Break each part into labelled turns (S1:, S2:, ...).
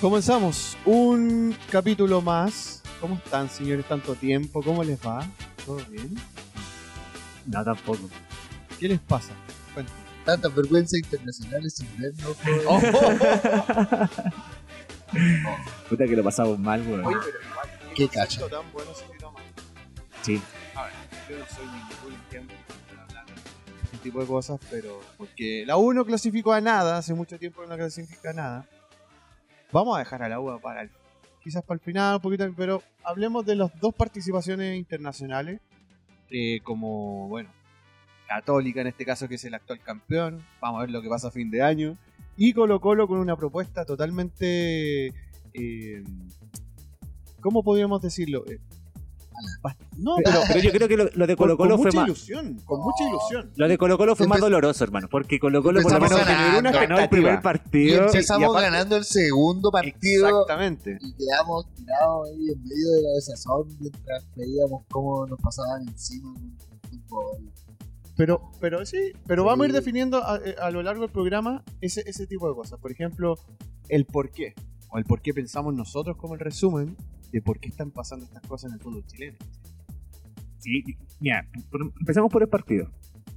S1: Comenzamos un capítulo más. ¿Cómo están, señores? Tanto tiempo. ¿Cómo les va? ¿Todo bien?
S2: No, tampoco.
S1: ¿Qué les pasa? Cuéntame.
S3: Tanta vergüenza internacional sin ver, no puedo-
S1: Oh.
S2: Puta que lo pasamos mal, weón.
S1: Oye, pero igual.
S3: Qué cacha.
S1: tan bueno si quiero más.
S2: Sí.
S1: A ver, yo no soy ningún ejemplo para hablar de este tipo de cosas, pero porque la U no clasificó a nada, hace mucho tiempo que no clasifica a nada. Vamos a dejar a la U para el, quizás para el final, un poquito, pero hablemos de las dos participaciones internacionales, eh, como, bueno, Católica en este caso, que es el actual campeón, vamos a ver lo que pasa a fin de año, y Colo Colo con una propuesta totalmente... eh, ¿Cómo podríamos decirlo? Eh, no, pero,
S2: Pero yo creo que lo, lo de Colo
S1: con,
S2: Colo
S1: con
S2: fue
S1: mucha
S2: más.
S1: ilusión, con mucha ilusión.
S2: Lo de Colo Colo fue más doloroso, hermano. Porque Colo Colo por lo
S3: Empezamos
S2: menos una ganó el primer.
S3: Y
S2: partido.
S3: empezamos
S1: y aparte-
S3: ganando el segundo partido
S1: Exactamente.
S3: y quedamos tirados ahí en medio de la desazón mientras veíamos cómo nos pasaban encima con el fútbol.
S1: Pero, pero sí, pero vamos a ir definiendo a, eh, a lo largo del programa ese, ese tipo de cosas. Por ejemplo, el por qué. O el por qué pensamos nosotros como el resumen de por qué están pasando estas cosas en el fútbol chileno.
S2: Sí, mira, empezamos por el partido.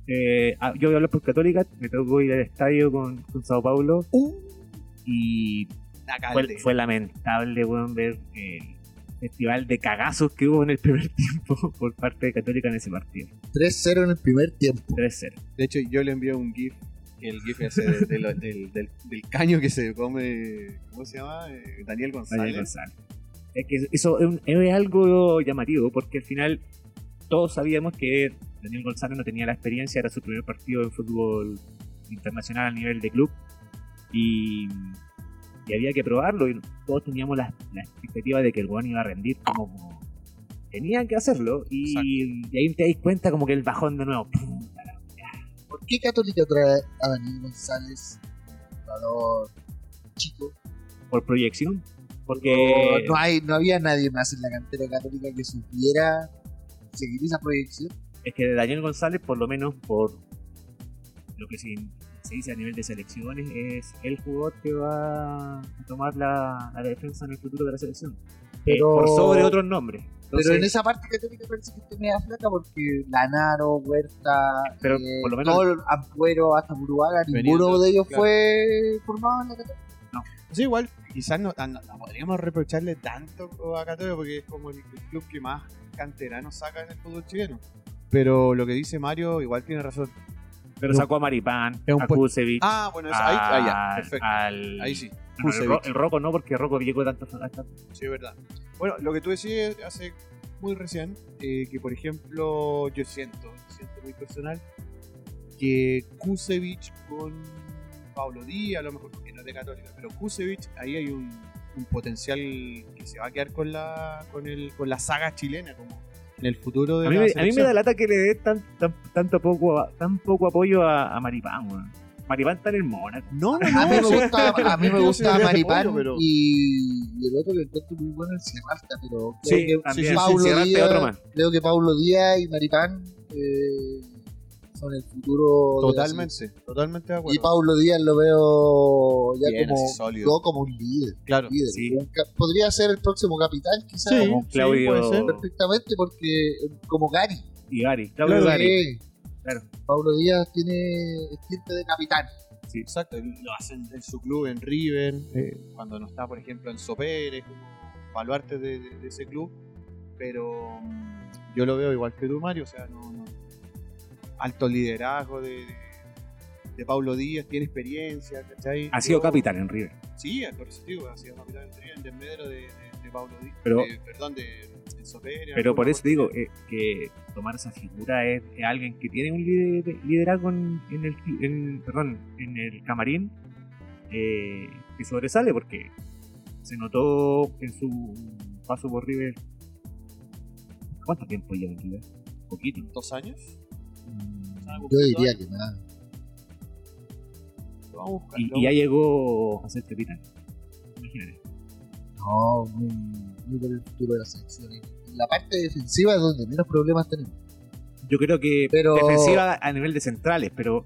S2: Eh, ah, yo voy a hablar por Católica, me tocó ir al estadio con, con Sao Paulo y
S1: La
S2: fue, lamentable weón, ver el festival de cagazos que hubo en el primer tiempo por parte de Católica en ese partido.
S3: 3-0 en el primer tiempo.
S2: 3-0.
S1: De hecho, yo le envié un GIF, el GIF ese de- de lo- del, del- del caño que se come, ¿cómo se llama? Eh, Daniel González.
S2: Daniel González. Es que eso es, un- es algo llamativo porque al final todos sabíamos que Daniel González no tenía la experiencia, era su primer partido en fútbol internacional a nivel de club y, y había que probarlo y todos teníamos la, la expectativa de que el Juan iba a rendir como tenían que hacerlo y, y ahí te das cuenta como que el bajón de nuevo.
S3: ¿Por qué Católica trae a Daniel González, jugador chico?
S2: por proyección. Porque
S3: No, no hay, no había nadie más en la cantera católica que supiera seguir esa proyección.
S2: es que Daniel González, por lo menos por lo que se, se dice a nivel de selecciones, es el jugador que va a tomar la, la defensa en el futuro de la selección.
S3: Pero-
S2: por sobre otros nombres. Entonces,
S3: pero en esa parte católica parece que está media flaca porque Lanaro, Huerta,
S2: Pero
S3: eh,
S2: por lo menos-
S3: todo el Ampuero, hasta Buruaga, ninguno de ellos
S1: claro.
S3: fue formado en la católica.
S1: Sí, igual, quizás no, no- no podríamos reprocharle tanto a Católica porque es como el, el club que más canteranos saca en el fútbol chileno. Pero lo que dice Mario igual tiene razón.
S2: pero sacó a Maripán,
S1: Es un
S2: a Kusevich,
S1: Ah, bueno, eso, ahí, ahí ya,
S2: al-
S1: perfecto.
S2: al-
S1: Ahí sí,
S2: el. Ro- el Rocco no, porque Rocco llegó tanto hasta
S1: Sí, es verdad. Bueno, lo que tú decías hace muy recién, eh, que por ejemplo, yo siento, siento muy personal, que Kusevich con Pablo Díaz, a lo mejor no es de Católica, pero Kusevich, ahí hay un, un potencial que se va a quedar con la, con el, con la saga chilena, como en el futuro de
S2: A mí,
S1: la
S2: a mí me da lata que le dé tan, tan- tanto poco, tan poco apoyo a, a Maripán, weón. Maripán está en el Mónaco.
S1: No, no,
S3: A mí
S1: no,
S3: me gusta, a mí me gusta Maripán
S1: apoyo, pero-
S3: y, y el otro que encuentro muy bueno es el Sierralta, pero
S2: Sí,
S3: creo que
S2: también.
S1: sí,
S3: Paulo
S2: Sierralta y
S3: Díaz,
S2: otro más.
S3: creo que Paulo Díaz y Maripán eh, son el futuro de la
S1: Totalmente, totalmente de acuerdo.
S3: Y Paulo Díaz lo veo ya
S1: Bien,
S3: como, yo como un líder.
S1: Claro.
S3: líder.
S2: Sí.
S3: Podría ser el próximo capitán, quizás.
S1: Sí.
S2: Como Claudio
S1: puede ser.
S3: Perfectamente, porque eh, como Gary.
S2: y Gary. Claudio
S1: Claro,
S2: Gary.
S3: Eh,
S2: Claro.
S3: Paulo Díaz tiene estirpe de capitán.
S1: Exacto, y lo hacen en su club, en River, eh, cuando no está, por ejemplo, en Pérez, como baluarte de, de- de ese club. Pero mm, yo lo veo igual que tú, Mario, o sea, no, no- alto liderazgo de, de, Pablo Díaz, tiene experiencia, ¿cachai?
S2: Ha sido
S1: Yo-
S2: capitán en River.
S1: Sí, por eso digo, ha sido capitán en desmedro de, de, de Pablo Díaz,
S2: Pero-
S1: de- perdón, de Enzo Pérez.
S2: Pero por eso digo eh, que tomar esa figura es, es alguien que tiene un lider- liderazgo en, en el, en- perdón, en el camarín eh, que sobresale porque se notó en su paso por River. ¿Cuánto tiempo lleva en River? Poquito.
S1: ¿Dos años?
S3: Yo diría que nada.
S1: Lo vamos a buscar,
S2: Y,
S1: lo
S2: y ya llegó a ser capitán. Imagínate.
S3: No, muy, muy por el futuro de la selección. En la parte defensiva es donde menos problemas tenemos.
S2: Yo creo que
S3: Pero-
S2: defensiva a nivel de centrales, pero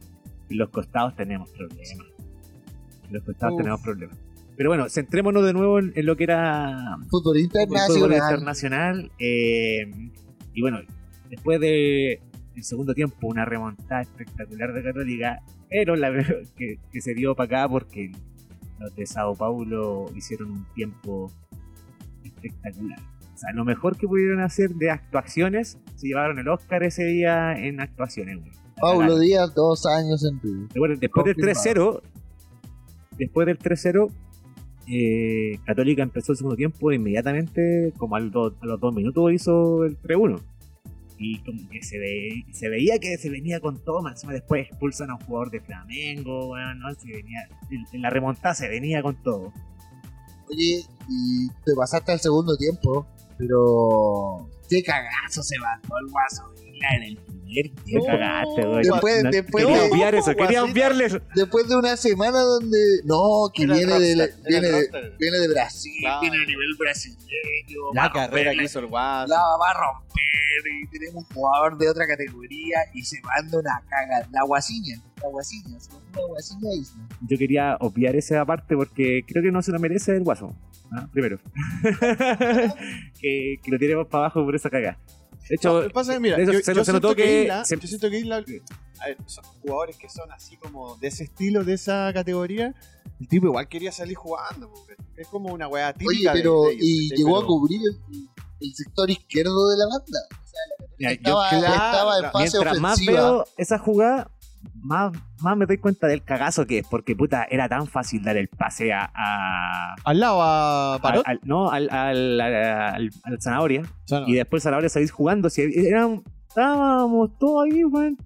S2: en los costados tenemos problemas. En los costados
S1: Uf.
S2: tenemos problemas. Pero bueno, centrémonos de nuevo en, en lo que era
S3: Fútbol
S2: el fútbol
S3: internacional.
S2: internacional. eh, y bueno, después de el segundo tiempo, una remontada espectacular de Católica, pero la que, que se dio para acá porque los de Sao Paulo hicieron un tiempo espectacular. O sea, lo mejor que pudieron hacer de actuaciones, se llevaron el Oscar ese día en actuaciones. güey.
S3: Paulo Díaz, dos años en River.
S2: Recuerden, después del
S3: Confirmado.
S2: 3-0, después del 3-0, eh, Católica empezó el segundo tiempo e inmediatamente, como a los dos minutos, hizo el 3-1. Y como que se, ve- se veía que se venía con todo, más encima después expulsan a un jugador de Flamengo, bueno, ¿no? Se venía, en, la remontada se venía con todo.
S3: Oye, y te pasaste al segundo tiempo, pero qué cagazo se mandó el guaso.
S2: La en el primer tiempo.
S1: No,
S2: cagaste, güey.
S3: después-
S2: No,
S3: después
S2: quería
S3: de-
S2: obviar eso, quería obviarles.
S3: Después de una semana donde. No, que viene de, la-
S1: roster,
S3: viene, de,
S1: roster.
S3: viene de Brasil,
S1: Claro.
S3: viene a nivel brasileño.
S1: La carrera que hizo el Guas.
S3: la va a romper y tenemos un jugador de otra categoría y se manda una caga. La guasiña, la guasiña, se una guasiña isla.
S2: yo quería obviar esa parte porque creo que no se lo merece el guaso. ¿ah? Primero. que, que lo tiremos para abajo por esa caga. De hecho,
S1: No, lo que pasa es que, mira,
S2: eso
S1: yo,
S2: se-
S1: yo
S2: se notó
S1: que,
S2: que
S1: Isla,
S2: se-
S1: yo siento que Isla, a ver, son jugadores que son así como de ese estilo, de esa categoría, el tipo igual quería salir jugando, es como una weá
S3: Oye,
S1: típica de-
S3: pero
S1: de ellos,
S3: y llegó a cubrir el, el sector izquierdo de la banda. O sea, la
S2: Mira, yo
S3: estaba,
S1: claro,
S3: estaba en fase
S2: mientras más veo esa jugada, más, más me doy cuenta del cagazo que es. Porque puta, era tan fácil dar el pase a. a-
S1: Al lado a
S2: al-
S1: Parot.
S2: al- no, al, al, al, al- al Zanahoria.
S1: No.
S2: Y después Zanahoria salís jugando. Si eran, estábamos todos ahí, weón.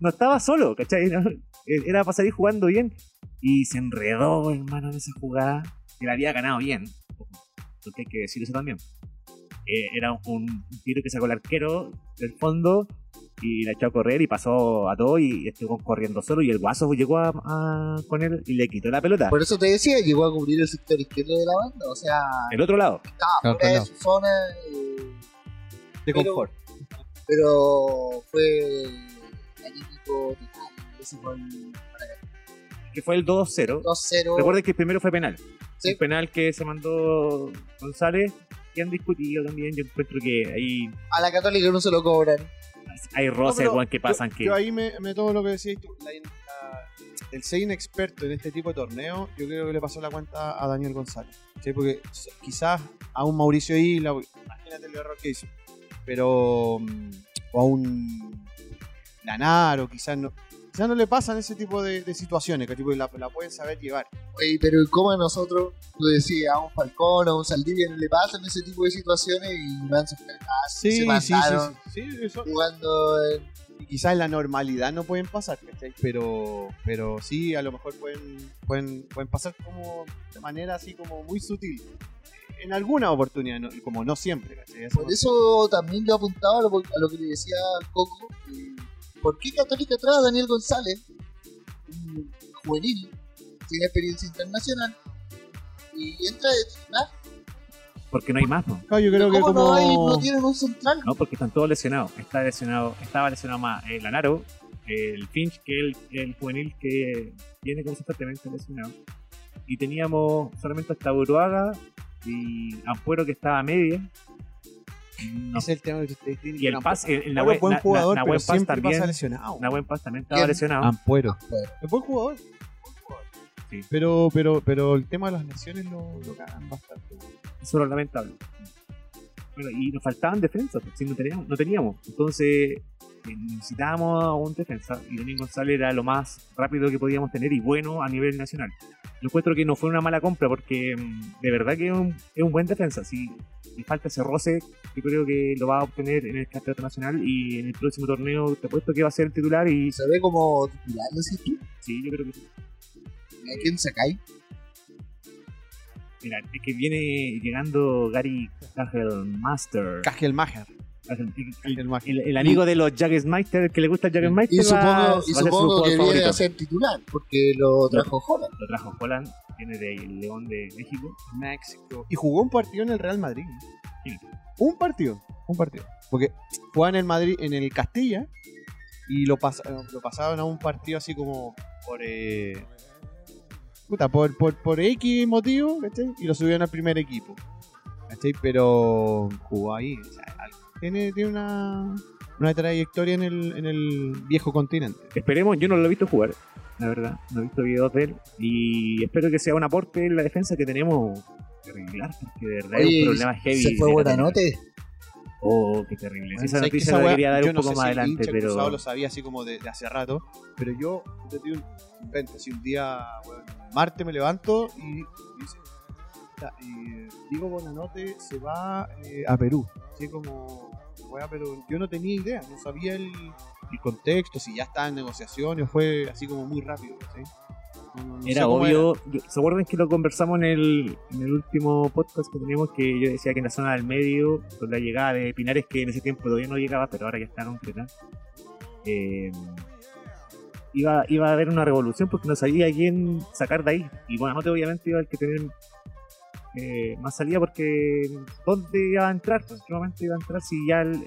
S2: No estaba solo, ¿cachai? No, Era para salir jugando bien. Y se enredó, hermano, en esa jugada. Que la había ganado bien. Porque hay que decir eso también. Eh, era un tiro que sacó el arquero del fondo y la echó a correr y pasó a todo y estuvo corriendo solo y el guaso llegó a, a- con él y le quitó la pelota.
S3: Por eso te decía, llegó a cubrir el sector izquierdo de la banda. O sea,
S2: El otro lado.
S3: estaba fuera de su zona. eh,
S1: de
S3: pero-
S1: confort.
S3: pero fue anímico el
S2: Que fue el 2-0.
S3: 2-0.
S2: Recuerden que el primero fue penal.
S3: Sí.
S2: Un penal que se mandó González y han discutido también. Yo encuentro que ahí
S3: A la Católica no se lo cobran.
S2: Hay roces weón, que pasan
S1: yo,
S2: que.
S1: yo ahí me, me tomo lo que decías tú. La- la- el ser inexperto en este tipo de torneo, yo creo que le pasó la cuenta a Daniel González. ¿sí? Porque quizás a un Mauricio Isla, imagínate el error que hizo. Pero. mm, O a un. Lanaro, quizás no. Quizás no le pasan ese tipo de, de situaciones, que tipo, la, la pueden saber llevar.
S3: Oye, pero ¿cómo a nosotros, tú decías, a un Falcón, a un Saldivia no le pasan ese tipo de situaciones y van sus cagazos,
S1: Sí,
S3: se
S1: sí, sí, sí, sí, eso-
S3: jugando en
S1: quizás en la normalidad no pueden pasar, ¿cachai? Pero, pero sí, a lo mejor pueden, pueden, pueden pasar como de manera así como muy sutil. En alguna oportunidad, no- como no siempre, ¿cachai?
S3: Por eso también yo apuntaba a lo, a lo que le decía Coco. eh, ¿Por qué Católica trae a Daniel González, un juvenil, tiene experiencia internacional, y entra de titular?
S2: Porque no hay más, ¿no?
S1: Claro, yo creo que
S3: ¿Cómo
S1: como...
S3: no, hay, no tienen un central?
S2: No, porque están todos lesionados. Está lesionado, estaba lesionado más el Lanaro, el Finch, que es el, el juvenil que viene constantemente lesionado. Y teníamos solamente hasta Uruaga y Ampuero que estaba a media. No,
S1: Ese es el tema que ustedes tienen
S2: y el Paz, el, el
S1: Nahuel buen
S2: Na-
S1: jugador,
S2: Na-
S1: pero
S2: Nahuel Paz
S1: siempre
S2: también,
S1: pasa lesionado.
S2: Nahuel Paz también estaba
S3: ¿Quién?
S2: lesionado.
S1: Ampuero. Es buen jugador.
S2: Sí.
S1: Pero, pero, pero el tema de las lesiones lo, lo cagan bastante.
S2: Eso es lo lamentable. Bueno, y nos faltaban defensas, pues, si no teníamos, no teníamos. Entonces eh, necesitábamos a un defensa y Daniel González era lo más rápido que podíamos tener y bueno a nivel nacional. Yo encuentro que no fue una mala compra porque mm, de verdad que es un, es un buen defensa. Si le falta ese roce, yo creo que lo va a obtener en el campeonato nacional y en el próximo torneo te apuesto que va a ser el titular y
S3: se ve como titular, decís tú.
S2: sí, yo creo que sí.
S3: ¿A quién sacáis?
S2: Mira, es que viene llegando Gary Master.
S1: Kajelmacher.
S2: El, el- el amigo de los el que le gusta el Jagersmeister.
S3: Y supongo,
S2: va
S3: y
S2: a ser su
S3: supongo
S2: jugador
S3: que viene a ser titular, porque lo trajo Holland.
S2: Lo trajo Holland, viene del León de México.
S1: México. Y jugó un partido en el Real Madrid.
S2: Sí.
S1: Un partido. Un partido. Porque jugaba en el Madrid, en el Castilla, y lo, pas- lo pasaron a un partido así como por. eh, puta, por, por, por X motivo, ¿cachai? Y lo subieron al primer equipo. ¿Cachai? Pero jugó ahí. o sea, tiene, tiene una, una trayectoria en el, en el viejo continente.
S2: Esperemos, yo no lo he visto jugar, la verdad. No he visto videos de él. Y espero que sea un aporte en la defensa que tenemos que arreglar, porque de verdad es
S3: Oye,
S2: un problema heavy.
S3: se fue
S2: de
S3: buena
S2: Católica.
S3: note.
S2: Oh, qué terrible. Sí, esa
S1: ¿Sabes que
S2: noticia
S1: esa
S2: la quería dar un
S1: no
S2: poco más
S1: si el
S2: adelante, pero.
S1: lo sabía así como de, de hace rato, pero yo, digo un un día, weón, martes me levanto y dice, y digo Bonanote se va eh, a Perú, así como, weá, pero yo no tenía idea, no sabía el, el contexto, si ya estaba en negociaciones, fue así como muy rápido, ¿sí? No- no-
S2: Era obvio, yo- ¿se acuerdan que lo conversamos en el, en el último podcast que teníamos? Que yo decía que en la zona del medio, con la llegada de Pinares, que en ese tiempo todavía no llegaba, pero ahora ya está concreta, eh, iba, iba a haber una revolución porque no sabía quién sacar de ahí. Y bueno, no obviamente iba a haber que tener eh, más salida porque ¿dónde iba a entrar? ¿En qué momento iba a entrar si ya el,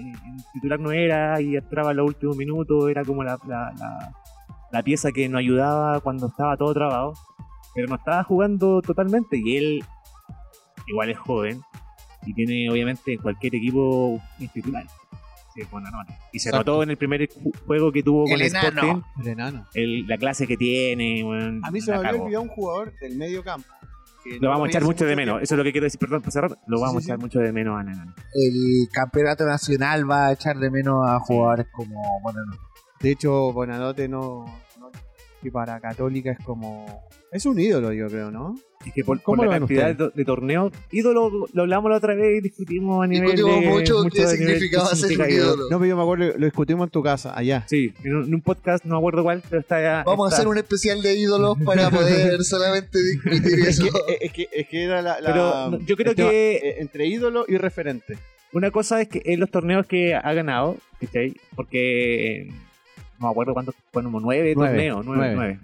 S2: el titular no era y entraba en los últimos minutos? Era como la, la, la- la pieza que nos ayudaba cuando estaba todo trabado, pero no estaba jugando totalmente y él igual es joven y tiene obviamente en cualquier equipo un titular. Sí. Y se
S1: Exacto.
S2: notó en el primer ju- juego que tuvo
S3: El
S2: con el
S3: enano.
S2: Sporting,
S1: El enano.
S2: el- la clase que tiene.
S1: A mí se me había olvidado un jugador del medio campo. Que
S2: Lo
S1: no
S2: vamos a echar mucho de menos. Eso es lo que quiero decir, perdón, para cerrar. Lo vamos
S1: sí,
S2: a echar mucho de menos a Nenano.
S3: El campeonato nacional va a echar de menos a jugadores como no.
S1: De hecho, Bonanote no, que para Católica es como es un ídolo, yo creo, ¿no?
S2: Es que por,
S1: ¿Cómo
S2: por
S1: lo
S2: la cantidad de, torneos, ídolo, lo hablamos la otra vez y discutimos a nivel
S3: Discutimos
S2: de,
S3: mucho qué
S2: nivel de
S3: significaba
S2: qué
S3: ser un ídolo.
S1: No, pero yo me acuerdo, lo discutimos en tu casa, allá.
S2: Sí, en un, en un podcast, no me acuerdo cuál, pero está ya.
S3: Vamos a hacer un especial de ídolos para poder solamente discutir
S1: Es
S3: eso.
S1: que, es, que, es que era la, la-
S2: Pero no, yo creo
S1: tema,
S2: que-
S1: eh, entre ídolo y referente.
S2: Una cosa es que en los torneos que ha ganado, ¿cachai? Porque eh, no me acuerdo cuántos, bueno, como nueve,
S1: Nueve,
S2: torneos, nueve,
S1: nueve.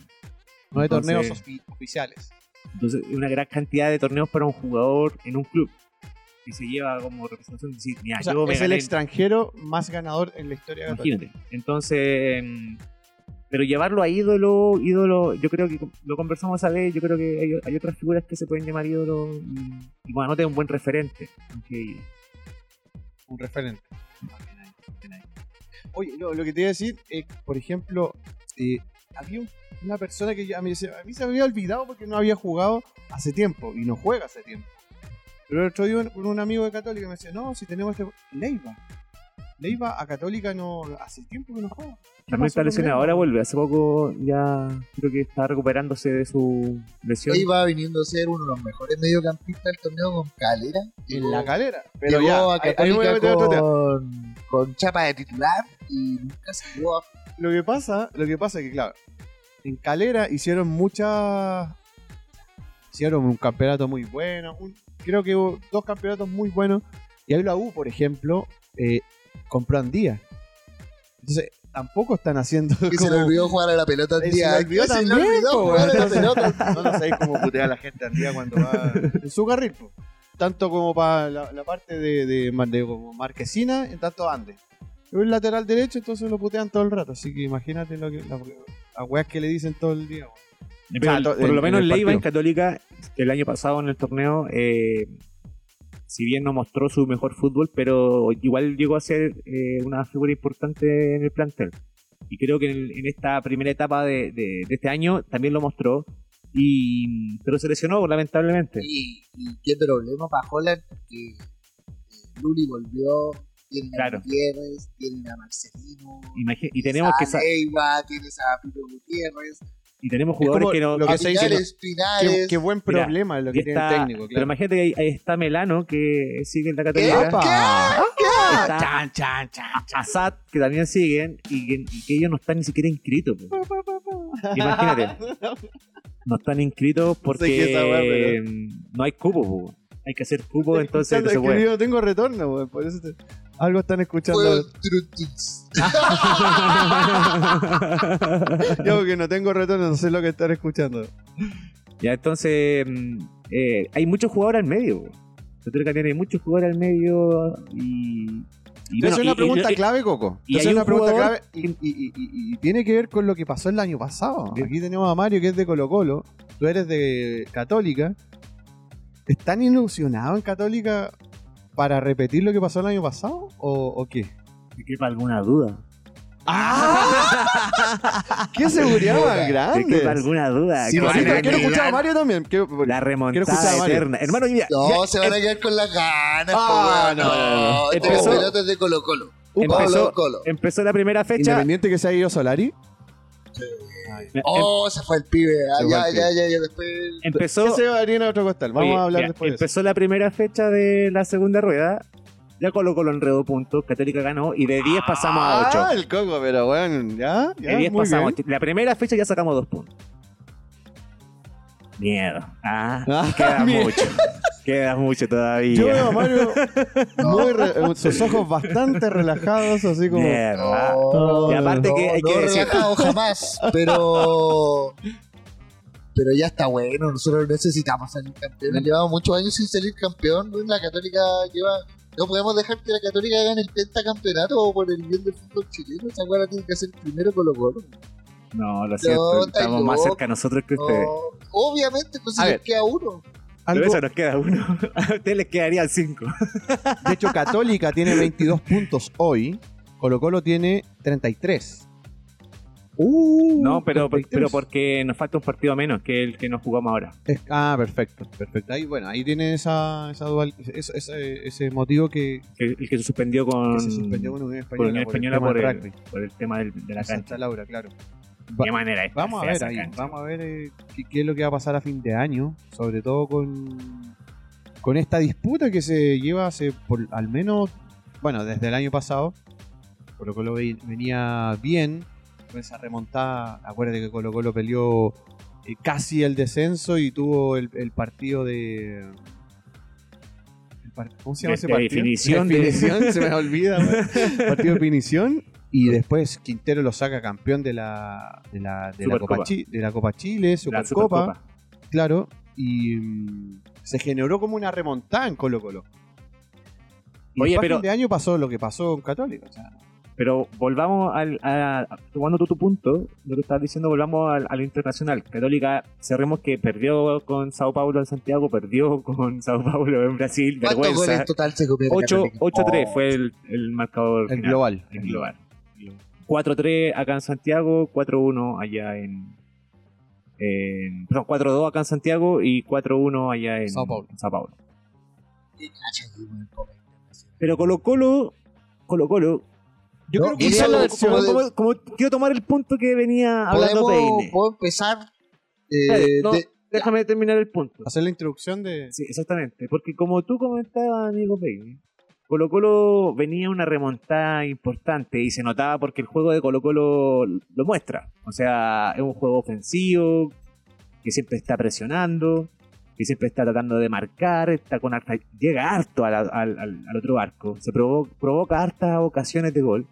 S2: nueve. Entonces-
S1: torneos ofi- oficiales.
S2: Entonces, una gran cantidad de torneos para un jugador en un club. Y se lleva como representación de decir, mira,
S1: O sea,
S2: yo me
S1: es el extranjero más ganador en la historia de.
S2: Imagínate. Entonces, mm, pero llevarlo a ídolo, ídolo, yo creo que lo conversamos esa vez, yo creo que hay, hay otras figuras que se pueden llamar ídolo y, y bueno, no tengo un buen referente.
S1: Un referente. Oye, lo, que te iba a decir es, por ejemplo, había un- una persona que a mí, a mí se me había olvidado porque no había jugado hace tiempo y no juega hace tiempo. Pero el otro día con un amigo de Católica me decía, no, si tenemos este... Leiva. Leiva a Católica no hace tiempo que no juega. ¿Qué
S2: También está lesionado,
S1: Leiva?
S2: ahora vuelve, hace poco ya creo que está recuperándose de su lesión.
S3: Ahí va viniendo a ser uno de los mejores mediocampistas del torneo con Calera.
S1: En la calera. Pero
S3: Llegó
S1: ya,
S3: a
S1: ahí- ahí voy a
S3: Católica con, con chapa de titular y nunca se jugó a
S1: Lo que pasa, lo que pasa es que, claro, en Calera hicieron muchas. Hicieron un campeonato muy bueno. un- creo que hubo dos campeonatos muy buenos. Y ahí la U, por ejemplo, eh, compró Andía. Entonces, tampoco están haciendo.
S3: que se le olvidó jugar a la pelota un
S1: Eh,
S3: día.
S1: se le olvidó
S3: Se le
S1: también,
S3: olvidó
S1: po,
S3: jugar a la pelota.
S1: No, no sabéis cómo putea a la gente Andía cuando va en su carril. po. Tanto como para la, la parte de, de, de como marquesina, en tanto ande. Es un lateral derecho, entonces lo putean todo el rato. Así que imagínate lo que, la- las weas que le dicen todo el día. weón.
S2: Pero
S1: O sea, to-
S2: por lo menos Leiva en. Católica, el año pasado en el torneo, eh, si bien no mostró su mejor fútbol, pero igual llegó a ser eh, una figura importante en el plantel. Y creo que en, en esta primera etapa de, de- de este año también lo mostró. Y, pero se lesionó, lamentablemente.
S3: Y, y qué problema para Holland, porque eh, Luli volvió, tienen
S2: Claro.
S3: a Gutiérrez, tienen a Marcelino,
S2: Imagi- y tenemos que
S3: a
S2: sa-
S3: Leiva, tienes a Pipe Gutiérrez,
S2: y tenemos jugadores
S1: como
S2: que no,
S1: lo
S2: que-
S1: que se dice,
S3: Pinares,
S1: Qué, qué buen
S2: Mira,
S1: problema es lo que tiene
S2: está-
S1: el técnico,
S2: Pero
S1: claro.
S2: imagínate que ahí, ahí está Melano, que sigue en la.
S1: ¡Epa!
S2: Está
S1: Chan, chan, chan, chan.
S2: Assad, que también siguen, y que, y que ellos no están ni siquiera inscritos. pues. Imagínate. No están inscritos porque
S1: sé weá, pero-
S2: mm, no hay cupo. po. Hay que hacer cupo, entonces no se puede.
S1: yo no tengo retorno, weón, por eso te- algo están escuchando. Yo porque no tengo retorno, no sé lo que están escuchando.
S2: ya, entonces mm, eh, hay muchos jugadores al medio. Católica tiene muchos jugadores al medio y Y
S1: Esa es una
S2: y-
S1: pregunta
S2: y-
S1: clave, Coco.
S2: y
S1: Esa
S2: hay
S1: es una
S2: un
S1: pregunta clave y, y- y- y- y tiene que ver con lo que pasó el año pasado. Aquí tenemos a Mario que es de Colo Colo. Tú eres de Católica. ¿Están ilusionados en Católica para repetir lo que pasó el año pasado? ¿O, o qué?
S2: ¿Te quepa alguna duda?
S1: ¡Qué seguridad más
S2: ¿Te
S1: grande!
S2: quepa alguna duda?
S3: Sí,
S1: Sí, pero quiero escuchar a Mario también. Quiero-
S2: La
S1: Quiero escuchar a
S2: remontada eterna. Hermano, mira,
S3: No,
S2: ya-
S3: se van a quedar con las ganas.
S1: Ah, no, no,
S3: no. Este
S2: Empezó-
S3: es de Colo Colo.
S2: Empezó-
S3: Colo Colo.
S2: empezó la primera fecha.
S1: Independiente que se haya ido Solari.
S2: Em-
S3: Oh, se fue el pibe. Ah, ya,
S1: el
S3: ya,
S1: pibe.
S3: ya, ya, después.
S2: empezó,
S1: Ese va a otro costal. Vamos
S2: Oye,
S1: a hablar
S2: ya,
S1: después de.
S2: Empezó la primera fecha de la segunda rueda. Ya Colo Colo enredó puntos. Católica ganó. Y de 10 pasamos a 8.
S1: Ah, el coco, pero bueno, ya. ya
S2: de 10
S1: muy
S2: pasamos a
S1: bien.
S2: 8. La primera fecha ya sacamos 2 puntos. Miedo. Ah,
S1: Ah,
S2: queda
S1: miedo.
S2: mucho. Queda mucho todavía.
S1: Yo veo a Mario muy re- sus ojos bastante relajados, así como.
S2: Mierda. ah.
S3: No,
S2: Y aparte
S3: no,
S2: que hay
S3: no
S2: decir-
S3: relajado jamás, pero. Pero ya está bueno, nosotros necesitamos salir campeones. Llevamos muchos años sin salir campeón. La Católica lleva. No podemos dejar que la Católica gane el pentacampeonato por el bien del fútbol chileno. Esa la tiene que hacer primero Colo Colo.
S2: No, lo siento. Estamos más cerca nosotros que ustedes.
S3: No, obviamente, pues si
S1: A
S3: les
S1: ver.
S3: queda uno.
S2: Pero eso nos queda uno. A ustedes les quedarían 5.
S1: de hecho, Católica tiene 22 puntos hoy. Colo Colo tiene 33. Uh,
S2: No, pero,
S1: 33.
S2: pero porque nos falta un partido menos que el que nos jugamos ahora.
S1: Es- ah, perfecto, perfecto. Ahí, bueno, ahí tiene esa, esa dual, ese, ese- ese motivo que,
S2: El, el que se suspendió con,
S1: que se suspendió con Unión
S2: por
S1: Española.
S2: Unión
S1: por el
S2: por
S1: del
S2: el,
S1: rugby.
S2: por el tema del- de la
S1: En Santa
S2: cancha.
S1: Laura, claro. Vamos a ver ahí, vamos a ver eh, qué, qué es lo que va a pasar a fin de año, sobre todo con, con esta disputa que se lleva hace por al menos, bueno, desde el año pasado. Colo Colo ve- venía bien, con esa remontada, acuérdate que Colo Colo peleó eh, casi el descenso y tuvo el, el partido de... el par- ¿Cómo se llama
S2: De-
S1: ese
S2: de
S1: partido?
S2: definición de-
S1: Definición, se me olvida. partido de definición y después Quintero lo saca campeón de la de la, de la. Copa, Chi- de la Copa Chile,
S2: La
S1: Supercopa,
S2: Supercopa.
S1: claro, y mm, se generó como una remontada en Colo Colo. Y
S2: Oye,
S1: a
S2: pero-
S1: fin de año pasó lo que pasó con Católica. o sea,
S2: Pero volvamos al, a, a- tomando tú tu punto, lo que estabas diciendo, volvamos al, al internacional. Católica, cerremos que perdió con Sao Paulo en Santiago, perdió con Sao Paulo en Brasil,
S3: ¿Cuántos goles
S2: vergüenza.
S3: en total se comió la
S2: 8
S3: Católica?
S2: 8-3
S3: Oh.
S2: fue el, el marcador
S1: el
S2: final,
S1: global.
S2: el global. 4-3 acá en Santiago, 4-1 allá en, en- perdón, 4-2 acá en Santiago y 4-1 allá en
S1: Sao Paulo.
S2: en Sao Paulo. Pero Colo Colo, Colo Colo,
S1: Yo
S3: No,
S1: creo que esa la
S3: como de-
S2: como, como- quiero tomar el punto que venía hablando
S3: ¿Podemos,
S2: Peine.
S3: ¿Puedo empezar? eh,
S2: Espérate, no,
S3: de-
S2: déjame terminar el punto.
S1: hacer la introducción de.
S2: Sí, exactamente. Porque como tú comentabas, amigo Peine, Colo Colo venía una remontada importante y se notaba porque el juego de Colo Colo lo muestra. O sea, es un juego ofensivo, que siempre está presionando, que siempre está tratando de marcar, está con llega harto al, al- otro arco, se provo- provoca hartas ocasiones de gol.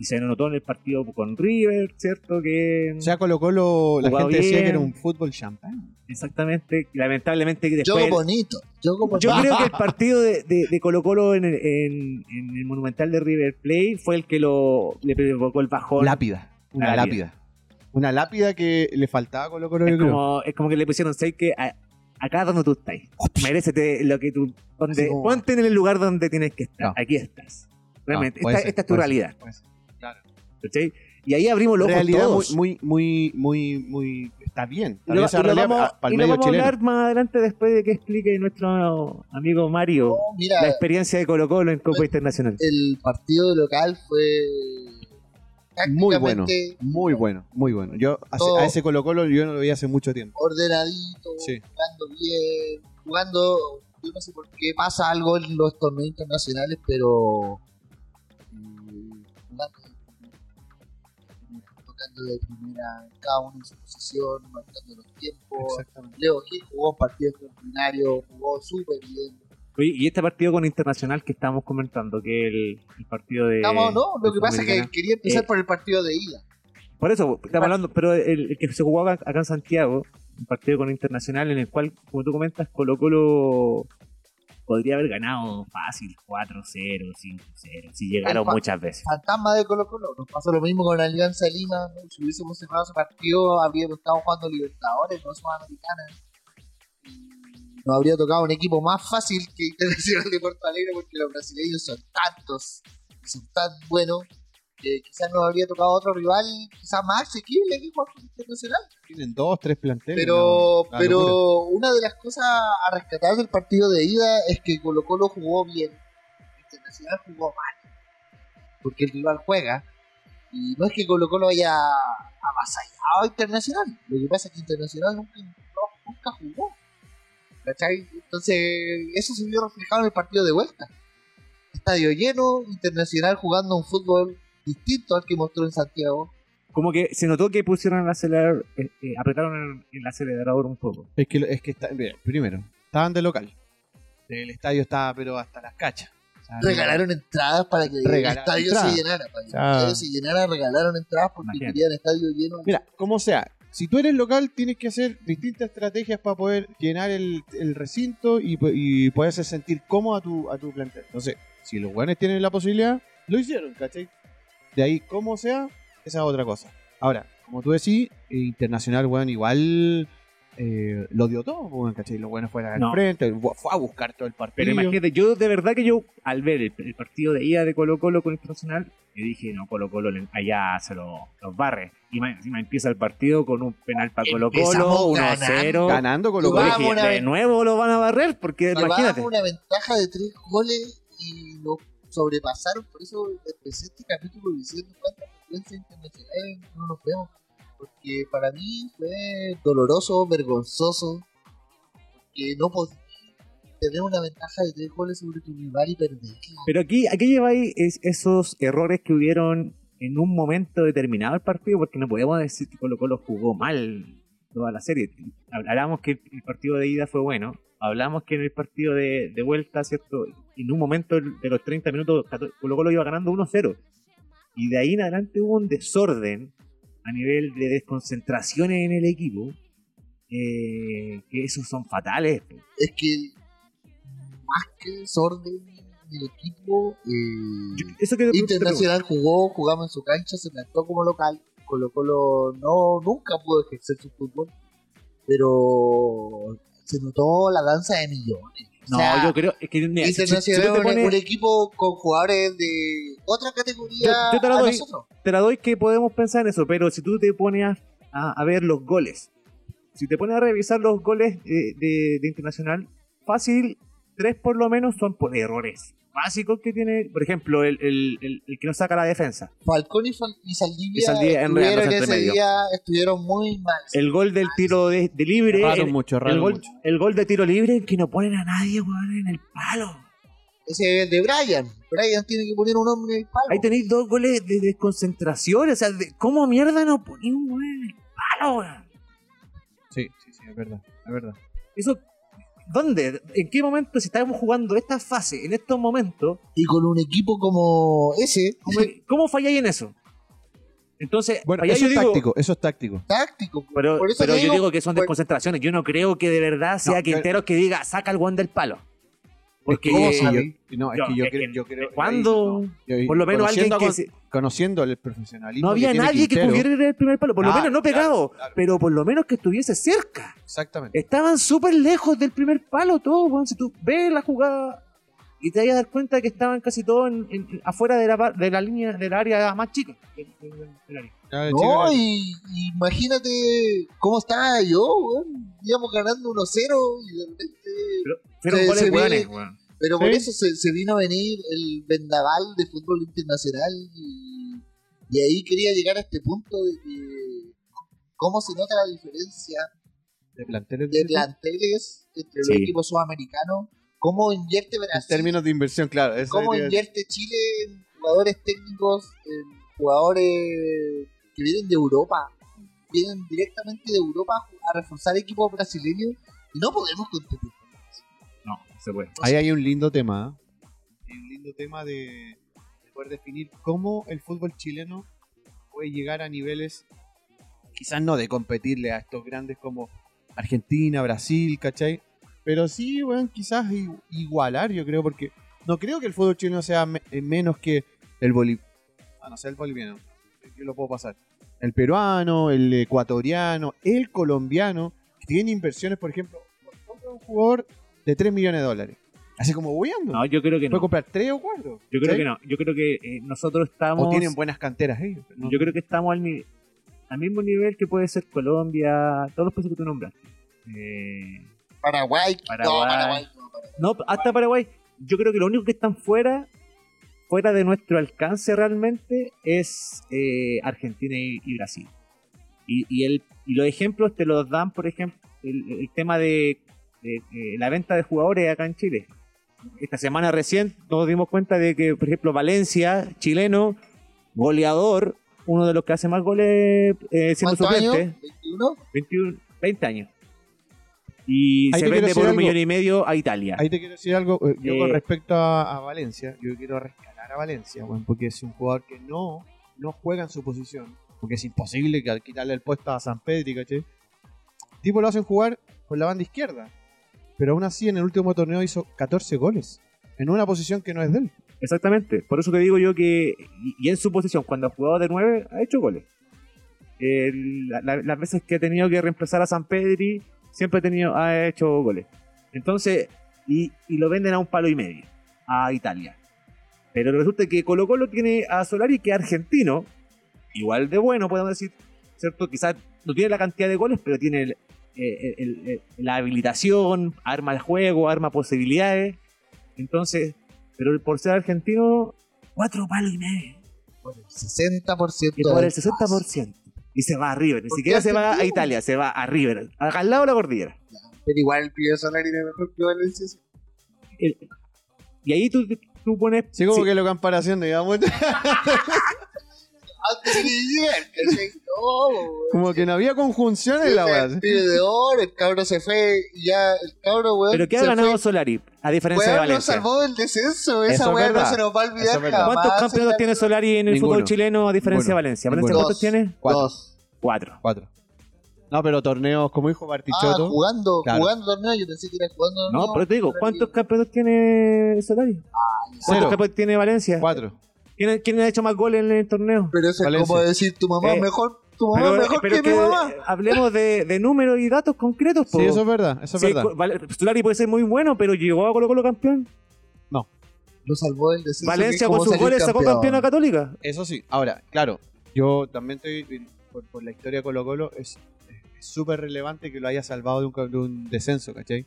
S2: Y se notó en el partido con River, ¿cierto? Que
S1: O sea, Colo Colo, la gente decía que era un fútbol champán.
S2: exactamente, lamentablemente después...
S3: bonito. Juego bonito.
S2: Yo creo que el partido de, de- de Colo Colo en el, en- en el Monumental de River Plate fue el que lo, le provocó el bajón.
S1: Lápida. Una
S2: Lápida.
S1: lápida. Una lápida que le faltaba a Colo Colo,
S2: es,
S1: yo creo.
S2: como, es como que le pusieron seis que a- acá donde tú estás. Merécete lo que tú... Donde,
S1: como-
S2: Ponte en el lugar donde tienes que estar.
S1: No.
S2: Aquí estás. Realmente.
S1: No,
S2: esta,
S1: ser,
S2: esta es tu realidad.
S1: ser.
S2: Y ahí abrimos los ojos
S1: realidad muy,
S2: todos.
S1: muy, muy, muy, muy. Está bien.
S2: y lo, y vamos, y lo a hablar más adelante después de que explique nuestro amigo Mario
S3: No, mira,
S2: la experiencia de Colo Colo en Copa Internacional.
S3: el partido local fue.
S1: Muy bueno, muy bueno, muy bueno. Yo a, ese Colo Colo yo no lo veía hace mucho tiempo.
S3: Ordenadito,
S1: Sí.
S3: jugando bien, jugando. Yo no sé por qué pasa algo en los torneos internacionales, pero. Tocando de primera, cada uno en su posición, marcando los tiempos. Leo Gil jugó un partido extraordinario, jugó súper bien.
S2: Oye, y este partido con Internacional que estábamos comentando, que el, el partido de.
S3: Estamos, no, lo que pasa es que quería empezar
S2: Eh,
S3: por el partido de ida.
S2: Por eso, estamos hablando, pero el, el que se jugó acá, acá en Santiago, un partido con Internacional en el cual, como tú comentas, Colo Colo podría haber ganado fácil 4-0, 5-0, si llegaron muchas veces.
S3: fantasma de Colo Colo. Nos pasó lo mismo con la Alianza Lima. ¿no? Si hubiésemos cerrado ese partido, habríamos estado jugando Libertadores, no Sudamericana. Y Nos habría tocado un equipo más fácil que Internacional de Porto Alegre porque los brasileños son tantos, son tan buenos, que quizás nos habría tocado otro rival quizás más asequible que jugar con Internacional.
S1: Tienen dos, tres planteles.
S3: Pero,
S1: la locura.
S3: pero una de las cosas a rescatar del partido de ida es que Colo Colo jugó bien. Internacional jugó mal. Porque el rival juega. Y no es que Colo Colo haya avasallado a Internacional. Lo que pasa es que Internacional nunca, nunca jugó. ¿Cachai? Entonces, eso se vio reflejado en el partido de vuelta. Estadio lleno, Internacional jugando un fútbol distinto al que mostró en Santiago.
S2: Como que se notó que pusieron el acelerador, eh, eh, apretaron el, el acelerador un poco.
S1: Es que, es que está, mira, primero, estaban de local. El estadio estaba, pero hasta las cachas. O sea,
S3: regalaron entradas para que el estadio
S1: entradas.
S3: se llenara. Para que
S1: Ah.
S3: el estadio se llenara, regalaron entradas porque
S2: Imagínate.
S3: querían estadio lleno.
S1: Mira, como sea, si tú eres local, tienes que hacer distintas estrategias para poder llenar el, el recinto y, y poder hacer sentir cómodo a tu, a tu plantel. Entonces, si los guanes tienen la posibilidad, lo hicieron, ¿cachai? De ahí, como sea, esa es otra cosa. Ahora, como tú decís, Internacional, weón, igual eh, lo dio todo, weón, ¿cachai? Los buenos fueron al
S2: No.
S1: frente, fue a buscar todo el partido.
S2: Pero imagínate, yo de verdad que yo, al ver el, el partido de ida de Colo Colo con Internacional, yo dije, no, Colo Colo allá se lo- los barre. Y más encima empieza el partido con un penal para Colo Colo,
S3: Empezamos
S2: 1-0.
S1: Ganando lo
S2: dije,
S3: una
S2: de
S3: vez.
S2: nuevo lo van a barrer, porque imagínate.
S3: una ventaja de tres goles y nos sobrepasaron. Por eso empecé este capítulo diciendo cuántas frecuencias internacionales no nos vemos. Porque para mí fue doloroso, vergonzoso. Porque no podía tener una ventaja de tres goles sobre tu rival y perderla.
S2: Pero aquí, aquí lleváis es- esos errores que hubieron en un momento determinado del partido, porque no podemos decir que Colo Colo jugó mal toda la serie. Hablamos que el partido de ida fue bueno, hablamos que en el partido de, de vuelta, ¿cierto? En un momento de los 30 minutos Colo Colo iba ganando 1-0. Y de ahí en adelante hubo un desorden a nivel de desconcentraciones en el equipo, eh, que esos son fatales.
S3: Es que más que desorden del equipo, eh,
S2: Yo- Eso que
S3: Internacional jugó, jugamos en su cancha, se plantó como local. Colo Colo no, nunca pudo ejercer su fútbol, pero se notó la danza de millones. O
S2: No,
S3: sea,
S2: yo creo es que mira, si- si- si
S3: Internacional es un-
S2: pones-
S3: un equipo con jugadores de otra categoría
S2: Yo- yo te la doy.
S3: nosotros.
S2: te la doy que podemos pensar en eso, pero si tú te pones a, a- a ver los goles, si te pones a revisar los goles de, de- de Internacional, fácil, tres por lo menos son por errores básicos que tiene, por ejemplo, el, el- el- el que no saca la defensa.
S3: Falcón y, y Saldivia,
S2: Y Saldivia
S3: estuvieron
S2: entre
S3: ese
S2: medio.
S3: día estuvieron muy mal.
S2: El gol del tiro de, de libre, el,
S1: mucho,
S2: el
S1: erraron
S2: gol,
S1: mucho.
S2: el gol de tiro libre que no ponen a nadie weón, en el palo.
S3: Ese es de Brian. Brian tiene que poner un hombre en el palo.
S2: Ahí tenéis dos goles de desconcentración, o sea, de- ¿cómo mierda no ponéis un gol en el palo, weón?
S1: Sí, sí, sí, es verdad, es verdad.
S2: Eso, ¿dónde? ¿En qué momento, si estábamos jugando esta fase, en estos momentos,
S3: Y con un equipo como ese,
S2: ¿cómo, cómo falláis en eso? Entonces,
S1: Bueno, eso
S2: yo
S1: es
S2: digo,
S1: táctico, eso es táctico.
S3: táctico.
S2: pero,
S3: por eso
S2: pero
S3: te
S2: yo digo que son desconcentraciones. Yo no creo que de verdad sea
S1: No,
S2: Quinteros que diga, saca el guan del palo. Porque.
S1: No, es
S2: Yo-
S1: que yo,
S2: es
S1: creo,
S2: que-
S1: yo creo.
S2: ¿cuándo?
S1: yo-
S2: por lo menos alguien que se-
S1: Conociendo el profesionalismo.
S2: no había
S1: que
S2: nadie que pudiera ir el primer palo. Por lo menos no pegado,
S1: claro, claro.
S2: pero por lo menos que estuviese cerca.
S1: Exactamente.
S2: Estaban súper lejos del primer palo todos, weón. Si tú ves la jugada y te vas a dar cuenta que estaban casi todos en- en- afuera de la, de la línea del área más chica.
S3: No, y, y imagínate cómo estaba yo, weón. Íbamos ganando 1-0 y de repente.
S2: Pero fueron goles weón.
S3: Pero por eso se, se vino a venir el vendaval de fútbol internacional y, y ahí quería llegar a este punto de que. ¿Cómo se nota la diferencia
S1: de planteles
S3: de planteles entre
S2: Sí.
S3: los equipos sudamericanos? ¿Cómo invierte
S1: en
S3: Brasil?
S1: términos de inversión, claro. eso
S3: ¿Cómo invierte Chile en jugadores técnicos, en jugadores que vienen de Europa? Vienen directamente de Europa a reforzar equipos brasileños y no podemos competir.
S2: Se puede.
S1: Ahí hay un lindo tema. ¿eh? Hay un lindo tema de, de poder definir cómo el fútbol chileno puede llegar a niveles, quizás no de competirle a estos grandes como Argentina, Brasil, ¿cachai? Pero sí, weón, quizás igualar, yo creo, porque no creo que el fútbol chileno sea me- eh, menos que el boliviano. Ah, no sé, el boliviano. Yo lo puedo pasar. El peruano, el ecuatoriano, el colombiano, que tienen inversiones, por ejemplo, compra un jugador de 3 millones de dólares. Así como voyando.
S2: No, yo creo que
S1: Puede
S2: no.
S1: comprar 3 o 4.
S2: Yo creo que no. Yo creo que eh, nosotros estamos.
S1: O tienen buenas canteras ellos. ¿no?
S2: Yo creo que estamos al, al mismo nivel que puede ser Colombia, todos los países que tú nombraste. Eh,
S3: Paraguay. No,
S2: Paraguay.
S3: Paraguay. no, Paraguay.
S2: no, hasta Paraguay. Yo creo que lo único que están fuera, fuera de nuestro alcance realmente, es eh, Argentina y, y Brasil. Y, y el, y los ejemplos te los dan, por ejemplo, el, el tema de, de la venta de jugadores acá en Chile. Esta semana recién nos dimos cuenta de que, por ejemplo, Valencia, chileno, goleador, uno de los que hace más goles eh, siendo
S3: ¿Cuántos años?
S2: suplente,
S3: ¿21?
S2: 21, 20 años. Y
S1: Ahí
S2: se vende por un
S1: algo.
S2: millón y medio a Italia.
S1: Ahí te quiero decir algo. eh, Yo
S2: Eh,
S1: con respecto a, a Valencia, yo quiero rescatar a Valencia, weón, porque es un jugador que no, no juega en su posición. Porque es imposible que quitarle el puesto a San Pedri, ¿cachai? Tipo lo hacen jugar con la banda izquierda. Pero aún así, en el último torneo hizo 14 goles. En una posición que no es de él.
S2: Exactamente. Por eso te digo yo que. Y, en su posición, cuando ha jugado de 9, ha hecho goles. Las veces que ha tenido que reemplazar a San Pedri, siempre ha, hecho goles. Entonces, y, y lo venden a un palo y medio a Italia. Pero resulta que Colo Colo tiene a Solari, que es argentino, igual de bueno, podemos decir, ¿cierto? Quizás no tiene la cantidad de goles, pero tiene eh, el- el- la habilitación, arma el juego, arma posibilidades. Entonces, pero por ser argentino, cuatro palos y medio.
S3: Por el 60%.
S2: Y por el 60%. Y se va a River. Ni
S3: ¿Por
S2: siquiera se va a? Italia, se va a River. Al lado de la cordillera.
S3: Pero igual el pibe Solari es mejor que Valencia.
S2: El- y ahí tú, tú pones.
S1: Sí, como
S2: sí,
S1: que lo comparación, digamos. como que no había conjunción en la weá.
S3: El pibe de oro, el cabro se fue y ya el cabro, weón.
S2: Pero ¿qué ha ganado
S3: fue.
S2: Solari? A diferencia de
S3: nos
S2: Valencia.
S3: salvó del descenso. Esa
S1: es
S3: weón no se nos va a olvidar jamás.
S2: ¿Cuántos campeonatos tiene Solari en el
S1: Ninguno.
S2: fútbol chileno a diferencia de. Valencia? ¿Valencia
S1: Ninguno.
S2: cuántos tiene?
S1: Cuatro.
S3: Dos.
S2: Cuatro.
S1: Cuatro. No, pero torneos, como dijo
S3: Ah,
S1: Bartichotto.
S3: jugando,
S1: Claro.
S3: jugando torneo. Yo pensé que era jugando
S2: No, pero te digo. ¿cuántos campeonatos tiene Solari?
S1: Cero.
S2: ¿Cuántos campeonatos tiene Valencia?
S1: Cuatro.
S2: ¿Quién, quién ha hecho más goles en el torneo?
S3: Pero eso es como decir tu mamá
S2: Eh,
S3: mejor. Tu mamá
S2: Pero,
S3: mejor
S2: pero
S3: que,
S2: que
S3: mi mamá.
S2: eh, hablemos de, de números y datos concretos. po.
S1: Sí, eso es verdad. Eso es
S2: Sí,
S1: verdad.
S2: Solari puede ser muy bueno, pero llegó a Colo Colo campeón.
S3: Lo salvó del descenso.
S2: Valencia con sus goles sacó campeón a Católica.
S1: Eso sí. Ahora, claro, yo también estoy, por, por la historia de Colo Colo, es súper relevante que lo haya salvado de un, ca- de un descenso, ¿cachai?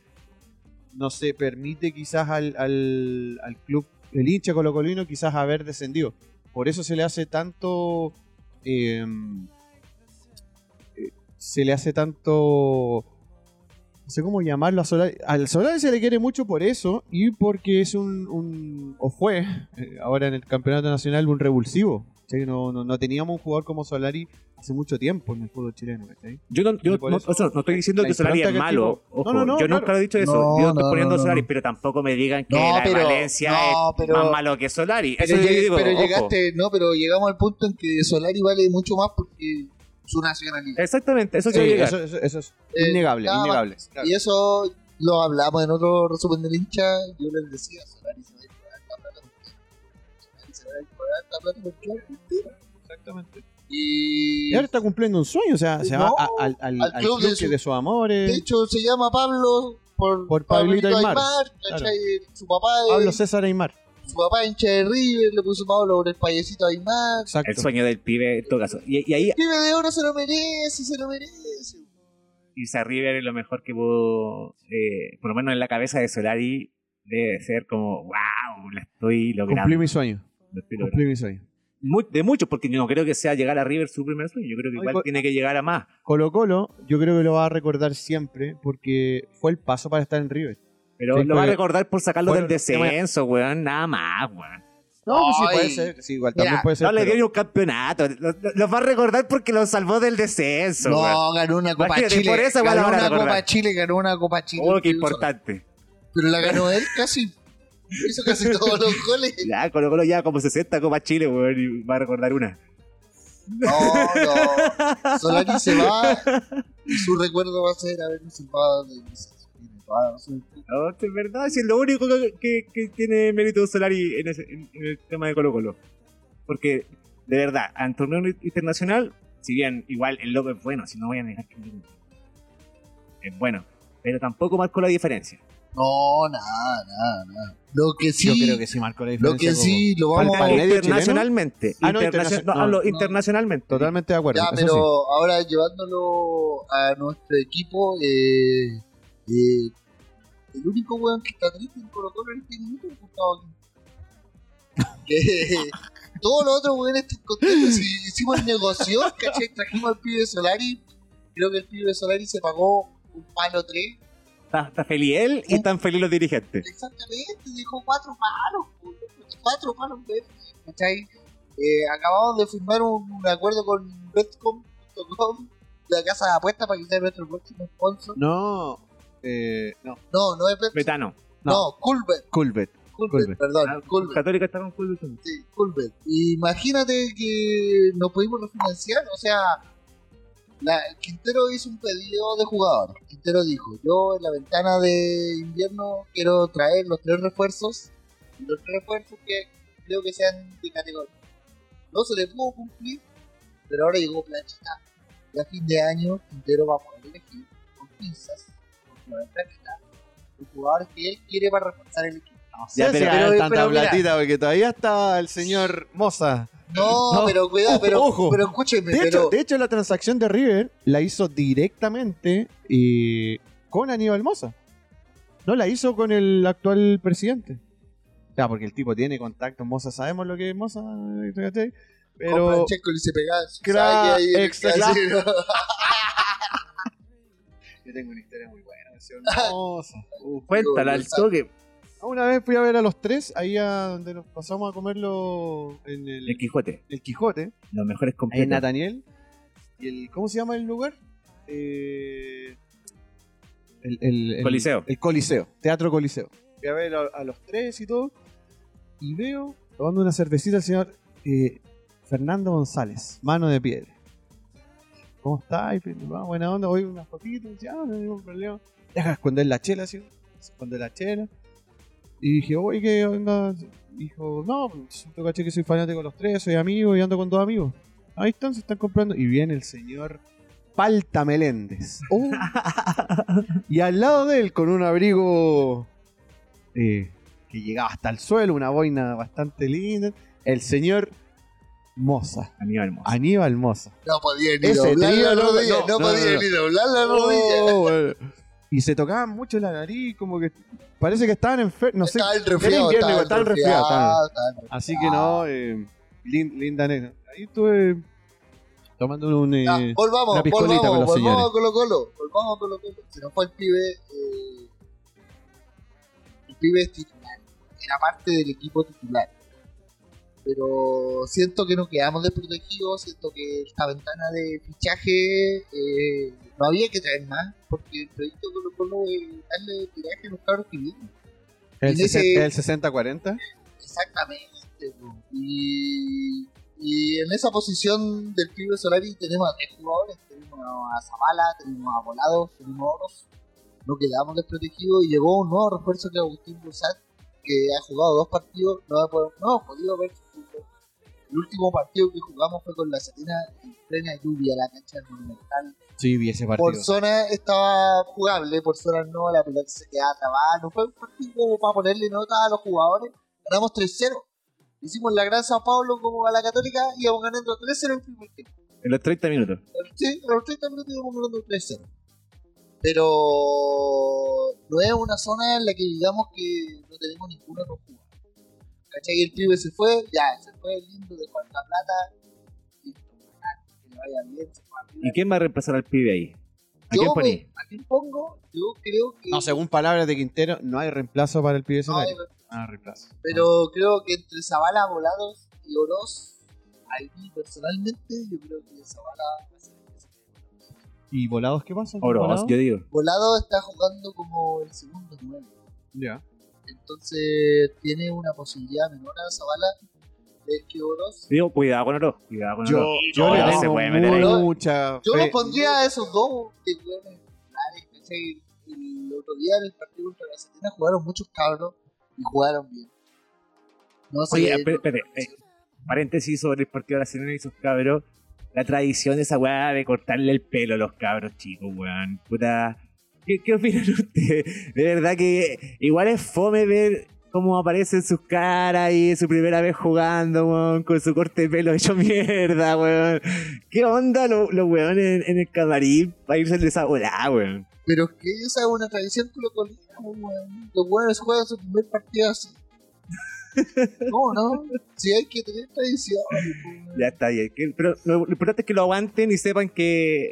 S1: No se permite quizás al, al, al club, el hincha colocolino, quizás haber descendido. Por eso se le hace tanto... eh, se le hace tanto... No sé cómo llamarlo a Solari. Al Solari se le quiere mucho por eso y porque es un... o fue, eh, ahora en el campeonato nacional, un revulsivo. No, no, no teníamos un jugador como Solari hace mucho tiempo en el fútbol chileno.
S2: Yo no, yo no,
S1: eso,
S2: o sea, no estoy diciendo
S1: la
S2: que Solari es malo.
S1: tipo-
S2: Ojo,
S1: No, no, no,
S2: yo
S1: claro.
S2: nunca lo he dicho eso.
S3: No,
S2: yo estoy
S3: no,
S2: poniendo
S3: no, no.
S2: Solari, pero tampoco me digan que
S3: No,
S2: la de
S3: pero-
S2: Valencia
S3: no,
S2: es más malo que Solari.
S3: Pero,
S2: Eso yo
S3: lleg-
S2: digo,
S3: pero
S2: ojo.
S3: llegaste, no, pero llegamos al punto en que Solari vale mucho más porque su nacionalidad.
S2: Exactamente, eso
S1: Sí, eso, eso- eso es
S3: Eh,
S1: innegable, innegable. claro.
S3: Y eso lo hablamos en otro resumen del hincha. Yo les decía, Solari se va a ir por alta plata Solari se va a ir por alta plata porque.
S1: Exactamente.
S3: Y
S1: Y ahora está cumpliendo un sueño, o sea, se
S3: No,
S1: va a- al, al-
S3: al
S1: al
S3: club
S1: club,
S3: de su-
S1: de sus
S3: de
S1: amores.
S3: hecho se llama Pablo por,
S1: Por Pablito Aymar.
S3: Su papá es,
S1: Pablo César Aymar.
S3: su papá hincha de River, le puso Pablo por el payecito Aymar.
S1: Exacto.
S2: El sueño del pibe, en todo caso. Y, y ahí
S3: Pibe de oro se lo merece, se lo merece.
S2: irse a River es lo mejor que pudo, eh, por lo menos en la cabeza de Solari, debe ser como, wow, la estoy logrando.
S1: Cumplí mi sueño.
S2: Lo estoy logrando.
S1: Cumplí mi sueño.
S2: Mu- de muchos, porque yo no creo que sea llegar a River su primer sueño. Yo creo que igual tiene que llegar a más.
S1: Colo Colo, yo creo que lo va a recordar siempre porque fue el paso para estar en River.
S2: Pero
S1: Sí,
S2: lo va a recordar por sacarlo del
S1: los
S2: descenso, weón. Nada más, weón.
S1: No, pues sí puede ser. Sí, igual
S3: Mira,
S1: también puede ser.
S2: No le dio un campeonato. Lo, lo- lo va a recordar porque lo salvó del descenso, weón.
S3: No, ganó una Copa
S2: Imagínate,
S3: Chile.
S2: por
S3: ganó una. Copa Chile, ganó una Copa Chile.
S2: Oh, qué importante.
S3: Pero la ganó él casi. Hizo casi todos los goles.
S2: Ya, Colo Colo ya como 60 Copa Chile, weón, y va a recordar una.
S3: No, no. Solari se va y su recuerdo va a ser habernos salvado razón.
S2: No, es verdad, si es lo único que, que- que tiene mérito Solari en, ese- en- en el tema de Colo Colo. Porque, de verdad, en torneo internacional, si bien igual el loco es bueno, si no voy a negar que es bueno, pero tampoco marcó la diferencia.
S3: No, nada, nada, nada. Lo que sí,
S1: Yo creo que sí marcó la
S3: lo
S1: diferencia.
S3: que
S1: Coco.
S3: sí, lo vamos a
S2: internacionalmente.
S1: Ah, no,
S2: Internacio-
S1: internacional-
S2: no,
S1: no,
S2: hablo
S3: no.
S2: internacionalmente.
S1: Totalmente de acuerdo.
S3: Ya, pero
S1: sí.
S3: ahora llevándolo a nuestro equipo, eh, eh, el único weón que está triste en Colo Colo en este minuto es Gustavo. Que todos los otros weones están contentos. Si hicimos el negocio, ¿cachai? Trajimos al pibe Solari. Creo que el pibe Solari se pagó un palo 3.
S2: Está, está feliz él y están felices los dirigentes.
S3: Exactamente, dijo cuatro palos, weón, cuatro palos de ¿cachai? Eh, acabamos de firmar un, un acuerdo con Betcom.com, la casa de apuestas para que sea nuestro próximo sponsor.
S1: No, eh, no,
S3: No, no es Betcom,
S2: Betano.
S3: no, Coolbet,
S1: Culbet.
S3: Coolbet,
S1: Coolbet.
S3: perdón,
S2: Ah,
S3: Coolbet.
S2: Católica está con Coolbet.
S3: Sí, Coolbet. Imagínate que nos pudimos refinanciar, o sea, la, Quintero hizo un pedido de jugadores. Quintero dijo, yo en la ventana de invierno quiero traer los tres refuerzos, los tres refuerzos que creo que sean de categoría. No se le pudo cumplir, pero ahora llegó Planchita. Y a fin de año Quintero va a poder elegir con pinzas, con la Planchita, los jugadores que él quiere para reforzar el equipo.
S1: No
S2: Ya, pero-
S3: pero-
S1: tanta
S3: pero mira.
S1: platita, porque todavía está el señor Moza.
S3: No,
S1: No,
S3: pero cuidado, pero,
S1: ojo.
S3: pero escúcheme,
S1: De
S3: pero...
S1: hecho, de hecho, la transacción de River la hizo directamente eh, con Aníbal Moza. No la hizo con el actual presidente. Ya, porque el tipo tiene contacto. Moza, sabemos lo que es Moza. ¿cachai?
S3: Con
S1: Pero
S3: Francesco y se pegaba
S1: yo tengo una historia muy buena.
S2: Cuéntala al toque.
S1: Una vez fui a ver a los tres, ahí a donde nos pasamos a comerlo en el,
S2: El Quijote.
S1: el Quijote.
S2: Los mejores
S1: Ahí en
S2: completos.
S1: Nathaniel. ¿Y el, cómo se llama el lugar? Eh, el, el- el-
S2: Coliseo.
S1: El Coliseo, Teatro Coliseo. Fui a ver a, a los tres y todo. Y veo tomando una cervecita el señor eh, Fernando González, mano de piedra. ¿Cómo está? Va, buena onda, voy unas fotitos, ya, no hay ningún problema. Deja esconder la chela, así. Esconder la chela. Y dije, oye, que onda. Dijo, no, yo caché que soy fanático de los tres, soy amigo y ando con dos amigos. Ahí están, se están comprando. Y viene el señor Palta Meléndez. Oh. y al lado de él, con un abrigo eh, que llegaba hasta el suelo, una boina bastante linda, el señor Moza.
S2: Aníbal Moza.
S1: Aníbal Moza.
S3: No podía ni
S1: Ese
S3: doblar la
S1: no,
S3: rodilla.
S1: no,
S3: No,
S1: no,
S3: podía
S1: no,
S3: ni doblar la rodilla.
S1: Oh, bueno. Y se tocaban mucho la nariz, como que parece que estaban enfermos, no sé. estaban
S3: el
S1: resfriados,
S3: resfriado. estaba el
S1: Así que no, eh, lin- linda anécdota. Ahí estuve tomando un... eh,
S3: Ya, volvamos,
S1: una piscolita
S3: volvamos,
S1: con los
S3: volvamos
S1: señores.
S3: a Colo Colo. Volvamos a Colo Colo. Se nos fue el pibe. eh, el pibe es titular. Era parte del equipo titular. Pero siento que nos quedamos desprotegidos. Siento que esta ventana de fichaje eh, no había que traer más. Porque el proyecto Colo Colo es darle tiraje a los cabros que vienen.
S1: el,
S3: ese-
S1: 60 el 60-40.
S3: Exactamente. po. Y, y en esa posición del pibe Solari tenemos a tres jugadores. Tenemos a Zavala, tenemos a Volados, tenemos a Oros. No quedamos desprotegidos y llegó un nuevo refuerzo que es Agustín Bursat, que ha jugado dos partidos. No, ha no hemos podido ver. El último partido que jugamos fue con la Serena en plena lluvia, la cancha del Monumental.
S1: Sí, vi ese
S3: Por
S1: partido.
S3: zona estaba jugable, por zona no, la pelota se quedaba trabada. No fue un partido como para ponerle nota a los jugadores. Ganamos 3-0. Hicimos la gran Sao Paulo como a la Católica y íbamos ganando 3-0 el primer tiempo.
S2: En los 30 minutos.
S3: Sí, a los 30 minutos íbamos ganando 3-0. Pero no es una zona en la que digamos que no tenemos ningún otro jugador. ¿Cachai? El pibe se fue, ya, se fue lindo, dejó la plata. Listo, bacán, que le vaya bien, se fue arriba.
S2: ¿Y quién va a reemplazar al pibe ahí? ¿A
S3: Yo,
S2: quién
S3: ¿A quién pongo? Yo creo que.
S1: No, según palabras de Quintero, no hay reemplazo para el pibe
S3: No hay
S1: hay reemplazo.
S3: Pero creo que entre Zavala, Volados y Oroz, ahí personalmente, yo creo que Zavala va a ser el que se quede.
S1: ¿Y volados qué pasa?
S2: Oroz,
S1: Volados?
S2: yo digo.
S3: Volado está jugando como el segundo nueve.
S1: Ya.
S3: Entonces tiene una posibilidad menor a Zavala de que Oroz.
S2: Digo, cuidado con Oroz. Cuidado con
S1: Yo,
S2: Oroz.
S1: yo
S2: Oroz
S1: le
S2: se
S1: tengo
S2: puede meter ahí.
S3: ahí.
S1: mucha
S3: Yo los pondría a esos dos titulares, ¿cachai? el otro día en el partido contra la Serena jugaron muchos cabros y jugaron bien. No sé.
S2: Oye, espérate, eh, paréntesis sobre el partido de la Serena y sus cabros. La tradición de esa weá de cortarle el pelo a los cabros chicos, weón. Puta. ¿Qué, qué opinan ustedes? De verdad que igual es fome ver cómo aparecen sus caras y su primera vez jugando, weón, con su corte de pelo hecho mierda, weón. ¿Qué onda los, los weones en, en el camarín para irse de esa volada, weón?
S3: Pero es que esa es una tradición colocolina, weón. Los weones juegan su primer partido así. No, no. Si hay que tener tradición. weón.
S2: Ya está bien. Que- Pero lo, lo importante es que lo aguanten y sepan que.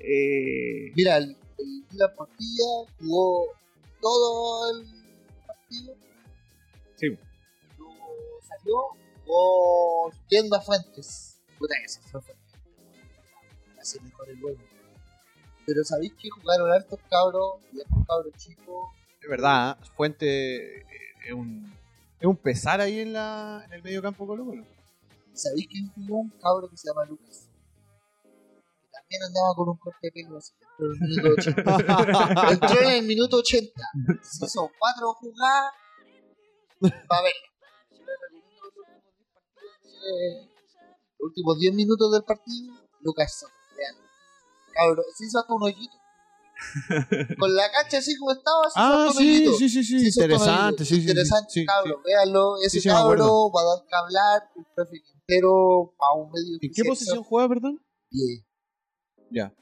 S2: eh,
S3: Mira, el Dylan Portilla jugó todo el partido.
S2: Sí.
S3: Luego salió, jugó Tienda Fuentes. Puta que se fue Fuentes. Hace mejor el huevo. Pero sabéis que jugaron hartos cabros y hartos cabros chicos.
S1: Es verdad, ¿eh? Fuente eh, es un, es un pesar ahí en, la, en el medio campo Colo Colo.
S3: ¿Y sabéis quién jugó? Un cabro que se llama Lucas. También andaba con un corte de pelo así. Pero en el minuto 80. Entró en el minuto 80. Se hizo cuatro jugadas para ver. Los últimos 10 partidos de- Los últimos 10 minutos del partido, Lucas Soto. Cabro, se hizo hasta un hoyito. Con la cancha así como estaba, se hizo
S1: Ah, sí, sí, sí, sí, interesante, sí, sí,
S3: Interesante,
S1: sí.
S3: véanlo. Ese cabro va a dar que hablar. El profe Quintero a un medio
S1: ¿En qué posición juega, perdón?
S3: Pie.
S1: Ya.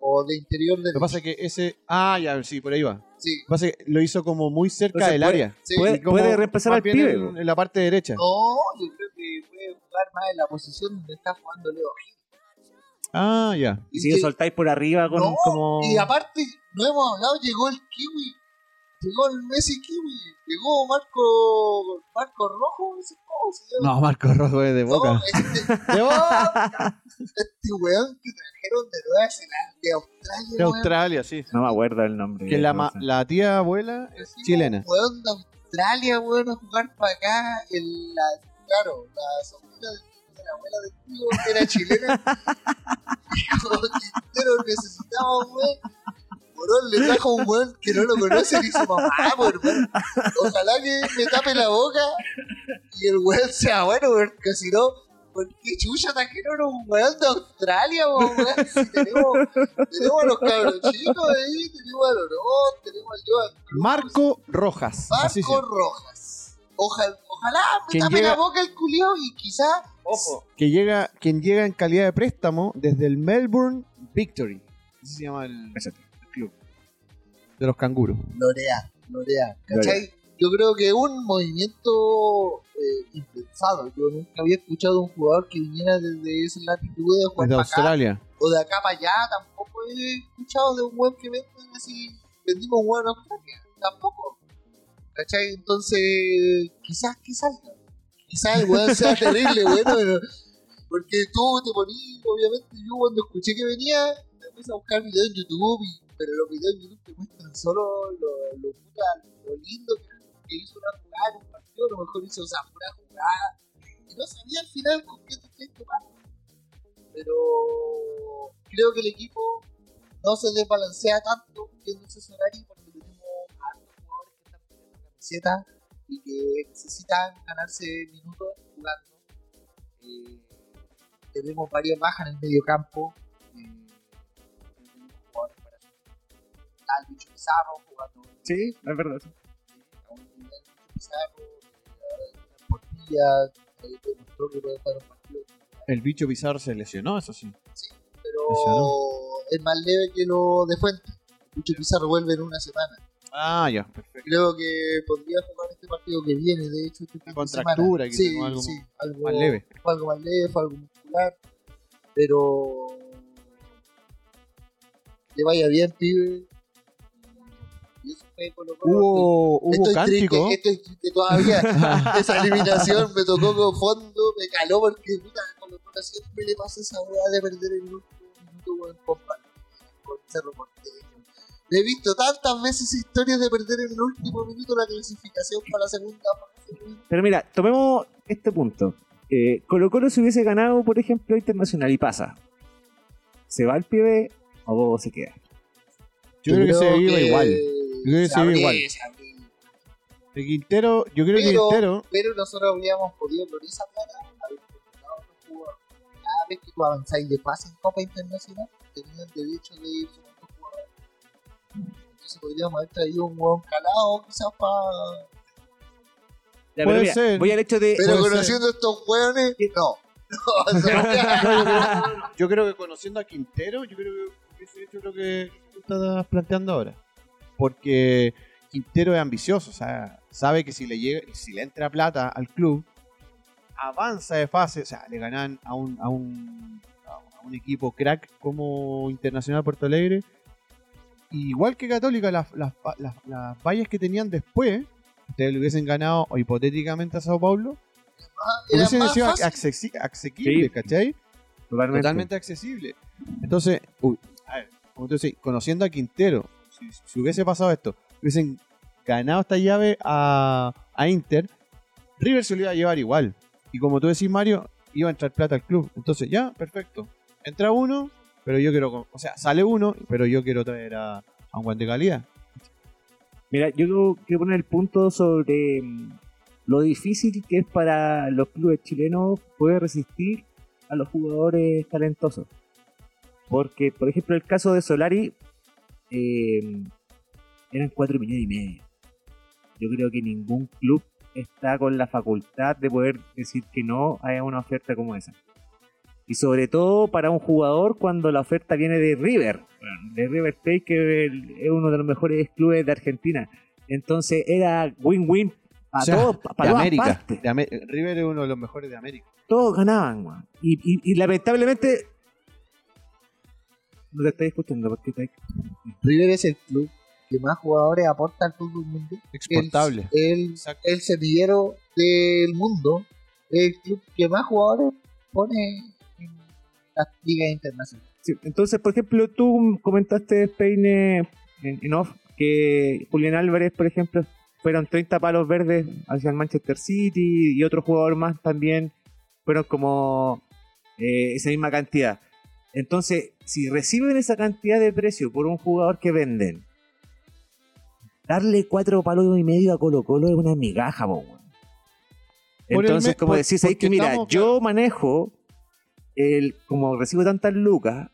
S3: O de interior del.
S1: Lo que pasa es que ese. Ah, ya, sí, por ahí va.
S3: Sí.
S1: Lo que pasa es que lo hizo como muy cerca
S2: Entonces
S1: del
S2: puede-
S1: área.
S3: Sí.
S2: puede,
S1: como
S2: puede reemplazar
S1: más
S2: al
S1: bien
S2: pibe.
S1: en, en la parte derecha.
S3: No, yo creo que puede jugar más en la posición donde está jugando Leo Gil.
S1: Ah, ya.
S2: Y si lo
S3: que-
S2: soltáis por arriba con
S3: No,
S2: como.
S3: Y aparte, no hemos hablado, llegó el Kiwi. Llegó el Messi Kiwi. Llegó Marco. Marco Rojo, ese cómo se llama.
S1: No, Marco Rojo es de
S3: No,
S1: boca.
S3: este,
S1: De boca.
S3: este weón que trajeron de Nueva Zelanda, de Australia.
S1: De
S3: weón.
S1: Australia, sí.
S2: No me acuerdo el nombre.
S1: Que la, la tía abuela es
S3: Sí,
S1: chilena.
S3: Weón de Australia, weón, a jugar para acá. El, la, claro, la sobrina del- de la abuela del tío que era chilena. como Quintero necesitaba weón. Morón le trajo un weón que no lo conoce ni su mamá, por hermano. Ojalá que me tape la boca y el weón sea bueno, porque si no, ¿por qué chucha trajeron un weón de Australia, weón? Si tenemos, tenemos a los cabros chicos ahí, tenemos a Lorón, tenemos al Joan Cruz.
S1: Marco Rojas.
S3: Marco. Rojas. Ojalá, ojalá me tape
S1: llega-
S3: la boca el culiao y quizá.
S2: Ojo.
S1: Que llega, quien llega en calidad de préstamo desde el Melbourne Victory. Así se llama el,
S2: Exacto.
S1: De los canguros.
S3: Lorea, Lorea. ¿Cachai? Yo creo que es un movimiento eh, impensado. Yo nunca había escuchado a un jugador que viniera desde esas latitudes a jugar
S1: Desde
S3: para acá.
S1: Australia.
S3: O de acá para allá. Tampoco he escuchado de un weón que vende así. Vendimos un a Australia. Tampoco. ¿Cachai? Entonces, quizás que salga. Quizás el weón sea terrible, bueno, pero- porque tú te ponías, obviamente, yo cuando escuché que venía, me puse a buscar videos en YouTube, y- pero los videos en YouTube te muestran solo lo, lo, puta, lo lindo que, hizo una jugada en un partido, a lo mejor hizo esa pura jugada, y no sabía al final con qué te estoy tocando. Pero creo que el equipo no se desbalancea tanto viendo ese horario porque tenemos hartos jugadores que están pidiendo camiseta y que necesitan ganarse minutos jugando. Eh, tenemos varias bajas en el medio campo. El bicho Pizarro jugando
S2: Sí, es verdad. sí.
S3: a un nivel bicho Pizarro, eh, Portilla, demostró que puede jugar un partido
S1: El bicho Pizarro se lesionó, eso sí.
S3: pero
S1: Lesionó.
S3: es más leve que lo de Fuente. Bicho Pizarro vuelve en una semana.
S1: Ah, ya, perfecto.
S3: Creo que podría jugar este partido que viene, de hecho, este fin de
S1: Contractura,
S3: semana.
S1: que
S3: sí,
S1: tengo algo
S3: sí, algo
S1: más leve.
S3: Fue algo más leve, fue algo muscular. Pero. Le vaya bien, pibe. Y eso fue Colo Colo.
S1: Hubo, hubo
S3: Estoy
S1: cántico.
S3: triste, estoy triste todavía. esa eliminación me tocó con fondo, me caló porque puta, Colo Colo siempre le pasa esa weá de perder el último minuto weón, con, con Cerro Porteño. He visto tantas veces historias de perder en el último minuto la clasificación para la segunda fase.
S2: Pero mira, tomemos este punto. Eh, Colo Colo si hubiese ganado, por ejemplo, Internacional y pasa. ¿Se va el pibe o se queda?
S1: Yo creo que se iba igual. Creo que
S3: se
S1: sí,
S3: abre,
S1: igual.
S3: se abre.
S1: De Quintero, yo creo que
S3: Pero-
S1: Quintero.
S3: Pero nosotros habríamos podido con esa plata haber contratado a jugadores. Cada vez que tú avanzáis de pase en Copa Internacional, tenían derecho de ir a otros jugadores. Entonces podríamos haber traído un hueón calado quizás para...
S2: Ya,
S1: Puede
S2: pero mira,
S1: ser.
S2: Voy al hecho de.
S3: Pero
S1: Puede
S3: conociendo estos hueones, no. No,
S1: Yo creo que conociendo a Quintero, yo creo que hubiese hecho lo que tú estás planteando ahora. Porque Quintero es ambicioso, o sea, sabe que si le llega, si le entra plata al club, avanza de fase, o sea, le ganan a un, a un, a un equipo crack como Internacional Puerto Alegre. Y igual que Católica, las, las, las, las vallas que tenían después, ustedes le hubiesen ganado o hipotéticamente a Sao Paulo,
S3: era
S1: hubiesen sido
S3: fácil.
S1: accesi- asequibles,
S2: Sí.
S1: ¿cachai?
S2: Totalmente.
S1: totalmente accesible. Entonces, uy, a ver, como tú decís, conociendo a Quintero, si, hubiese pasado esto, hubiesen ganado esta llave a, a Inter, River se lo iba a llevar igual. Y como tú decís, Mario, iba a entrar plata al club. Entonces, ya, perfecto. Entra uno, pero yo quiero. O sea, sale uno, pero yo quiero traer a, un guante de calidad.
S2: Mira, yo quiero- quiero poner el punto sobre mm, lo difícil que es para los clubes chilenos poder resistir a los jugadores talentosos. Porque, por ejemplo, el caso de Solari eh, eran 4 millones y medio. Yo creo que ningún club está con la facultad de poder decir que no a una oferta como esa. Y sobre todo para un jugador cuando la oferta viene de River, de River Plate, que es uno de los mejores clubes de Argentina. Entonces era win-win para
S1: O sea,
S2: todos,
S1: de
S2: para todas
S1: América.
S2: partes.
S1: de Ame- River es uno de los mejores de América.
S2: Todos ganaban, y, y lamentablemente. No te estoy escuchando porque estáis-
S3: River es el club que más jugadores aporta al fútbol mundial.
S1: Exportable.
S3: El, el, el semillero del mundo, el club que más jugadores pone en las ligas internacionales.
S2: Sí, entonces, por ejemplo, tú comentaste, Peine, en, en off, que Julián Álvarez, por ejemplo, fueron 30 palos verdes hacia el Manchester City y otro jugador más también fueron como eh, esa misma cantidad. Entonces, si reciben esa cantidad de precio por un jugador que venden, darle cuatro palos y medio a Colo Colo es una migaja, po, Entonces, como
S1: por-
S2: decís, ahí que mira,
S1: estamos,
S2: yo manejo el, como recibo tantas lucas,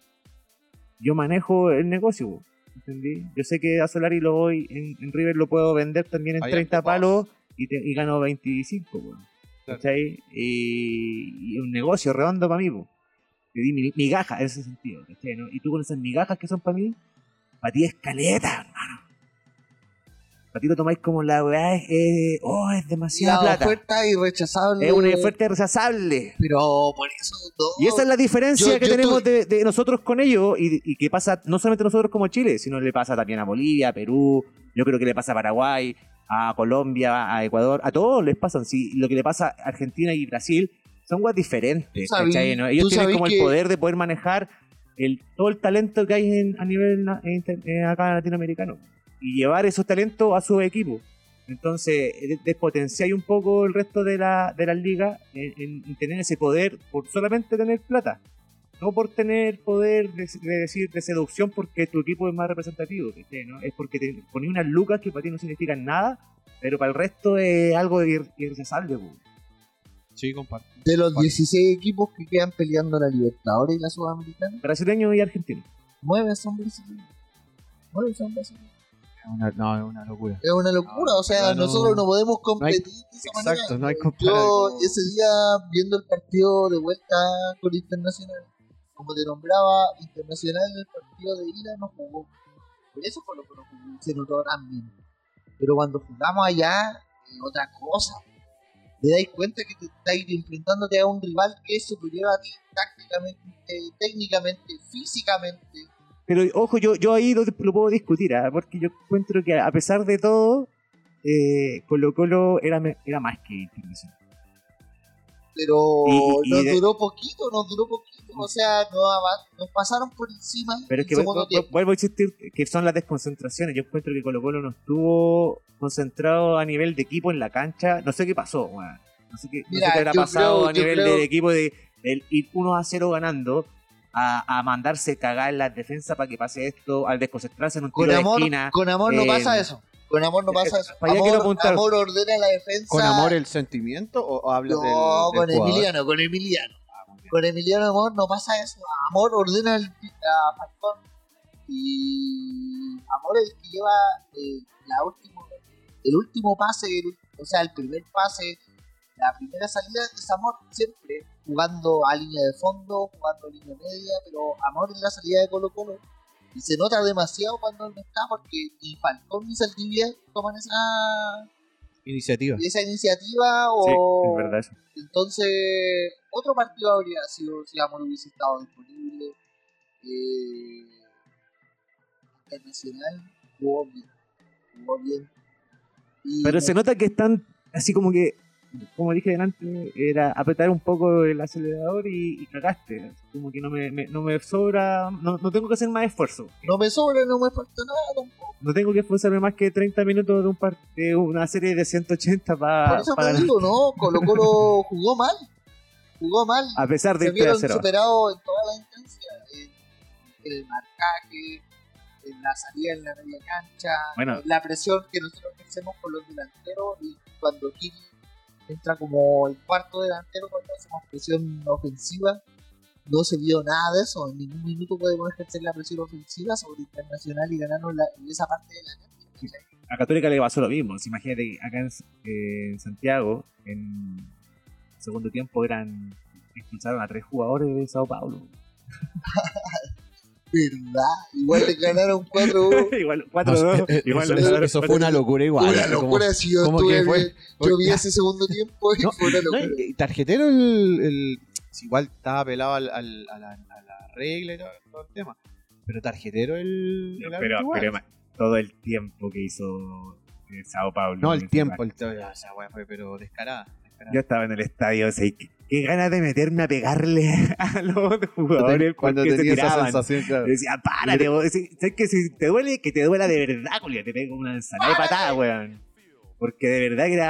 S2: yo manejo el negocio, po, ¿entendí? Yo sé que a Solari lo voy, en, en River lo puedo vender también en
S1: Ahí
S2: 30
S1: ocupado.
S2: palos y, te- y gano 25, po,
S1: Claro.
S2: ¿cachai? Y, y un negocio redondo para mí, po. Te di mi, migaja en ese sentido, ¿cachai? no? Y tú con esas migajas que son para mí, para ti es caleta, hermano. Para ti lo tomáis como la weá, es, es- oh, es demasiada
S3: La
S2: plata.
S3: oferta irrechazable.
S2: Es una oferta irrechazable.
S3: Pero por eso no.
S2: Y esa es la diferencia
S3: Yo-
S2: que
S3: yo
S2: tenemos
S3: estoy-
S2: de, de nosotros con ellos y, y que pasa no solamente nosotros como Chile, sino le pasa también a Bolivia, a Perú, yo creo que le pasa a Paraguay, a Colombia, a Ecuador, a todos les pasan. Sí, lo que le pasa a Argentina y Brasil son cosas diferentes. Ellos tienen como el poder de poder manejar el, todo el talento que hay en- a nivel en inter- eh, acá latinoamericano y llevar esos talentos a su equipo. Entonces, eh, despotenciáis un poco el resto de, la, de las ligas en, en- en tener ese poder por solamente tener plata. No por tener poder de, de decir de seducción porque tu equipo es más representativo. ¿no? Es porque te poní unas lucas que para ti no significan nada, pero para el resto es algo ir- irrechazable. po.
S1: Sí, comparto.
S3: De los 16 equipos que quedan peleando la Libertadores y la Sudamericana,
S2: Brasileño y argentino.
S3: 9 son brasileños. 9 son brasileños.
S1: Una, no, es una locura.
S3: Es una locura, o sea,
S1: no.
S3: nosotros no podemos
S1: No hay-
S3: competir de esa manera.
S1: Exacto, no hay
S3: Yo ese día viendo el partido de vuelta con Internacional, como te nombraba, Internacional en el partido de ida no jugó. Por eso fue lo que no jugó, se notó también. Pero cuando jugamos allá, es otra cosa. Te dais cuenta que te estáis enfrentándote a un rival que es superior a ti tácticamente, técnicamente, físicamente.
S2: Pero ojo, yo, yo ahí lo, puedo discutir, ¿ah? porque yo encuentro que a pesar de todo, eh, Colo Colo era, era más que internacional.
S3: Pero
S2: Y- y
S3: nos
S2: de-
S3: duró poquito, nos duró poquito. O sea, nos, nos pasaron por encima
S2: Pero es que
S3: el
S2: vu-
S3: segundo
S2: vu-
S3: tiempo.
S2: vuelvo a insistir que son las desconcentraciones. Yo encuentro que Colo Colo no estuvo concentrado a nivel de equipo en la cancha. No sé qué pasó. No sé qué, no sé
S3: Mira,
S2: qué habrá pasado
S3: creo-
S2: a nivel
S3: creo-
S2: del equipo de el ir 1 a 0 ganando a, a mandarse cagar en la defensa para que pase esto, al desconcentrarse en un
S3: Con
S2: tiro de
S3: amor,
S2: esquina.
S3: con amor no
S2: eh,
S3: pasa eso. Con amor no pasa
S2: eh,
S3: eso.
S2: para allá quiero
S3: Amor,
S2: apuntar.
S3: amor ordena la defensa.
S1: ¿Con amor el sentimiento o, o hablas
S3: No,
S1: del, del
S3: con
S1: jugador?
S3: Emiliano, con Emiliano. Con Emiliano Amor no pasa eso. Amor ordena el, a Falcón. Y Amor es el que lleva eh, la último, el último pase, el- o sea, el primer pase, la primera salida es Amor siempre, jugando a línea de fondo, jugando a línea media, pero Amor en la salida de Colo Colo. Y se nota demasiado cuando él no está porque ni Falcón ni Saldivia toman esa,
S1: Iniciativa.
S3: esa iniciativa
S2: Sí,
S3: o...
S2: es verdad eso.
S3: Entonces, otro partido habría sido si Amor hubiese estado disponible. Eh, internacional jugó bien. Jugó bien. Y
S2: Pero se nota que están así como que, como dije delante, era apretar un poco el acelerador y, y cagaste. Como que no me, me- no me sobra, no, no tengo que hacer más esfuerzo.
S3: no me sobra, no me falta nada tampoco.
S2: No tengo que esforzarme más que 30 minutos de, un par- de una serie de 180
S3: Por
S2: para
S3: eso
S2: ganar.
S3: te digo, no, Colo Colo jugó mal. Jugó mal.
S2: A pesar de
S3: Se
S2: 3 a
S3: vieron
S2: 0.
S3: superados en toda la instancia. En, el marcaje, en la salida en la media cancha,
S2: Bueno.
S3: en la presión que nosotros ejercemos con los delanteros y cuando Gil entra como el cuarto delantero cuando hacemos presión ofensiva. No se vio nada de eso. En ningún minuto podemos ejercer la presión ofensiva sobre Internacional y ganarnos la- en esa parte de la.
S2: A Católica le pasó lo mismo. Si Imagínate que acá en, eh, en Santiago, en segundo tiempo, eran expulsaron a tres jugadores de Sao Paulo.
S3: ¿Verdad? Igual le ganaron 4-1.
S2: igual,
S1: No,
S2: 4-2.
S1: eh, eh,
S2: igual
S1: eso, eso- fue una locura igual.
S3: una
S1: como-
S3: locura si yo
S1: como
S3: estuve
S1: que fue-
S3: bien. Yo vi ese segundo tiempo y
S1: No,
S3: fue una
S1: No,
S3: locura.
S1: y tarjetero el, el- si igual estaba pelado al, al- a, la, a la regla y todo, todo el tema. Pero tarjetero el, el
S2: pero, pero todo el tiempo que hizo eh, Sao Paulo.
S1: no, el tiempo, el, o sea, fue pero descarada.
S2: Yo estaba en el estadio, sea, y qué, qué ganas de meterme a pegarle a los jugadores
S1: Cuando
S2: porque se
S1: tenía esa
S2: tiraban.
S1: sensación, claro.
S2: Decía, párate, vos. Si- ¿Sabes que si te duele, que te duela de verdad, Julia? Te pego una ensalada de patada, weón. Porque de verdad que era.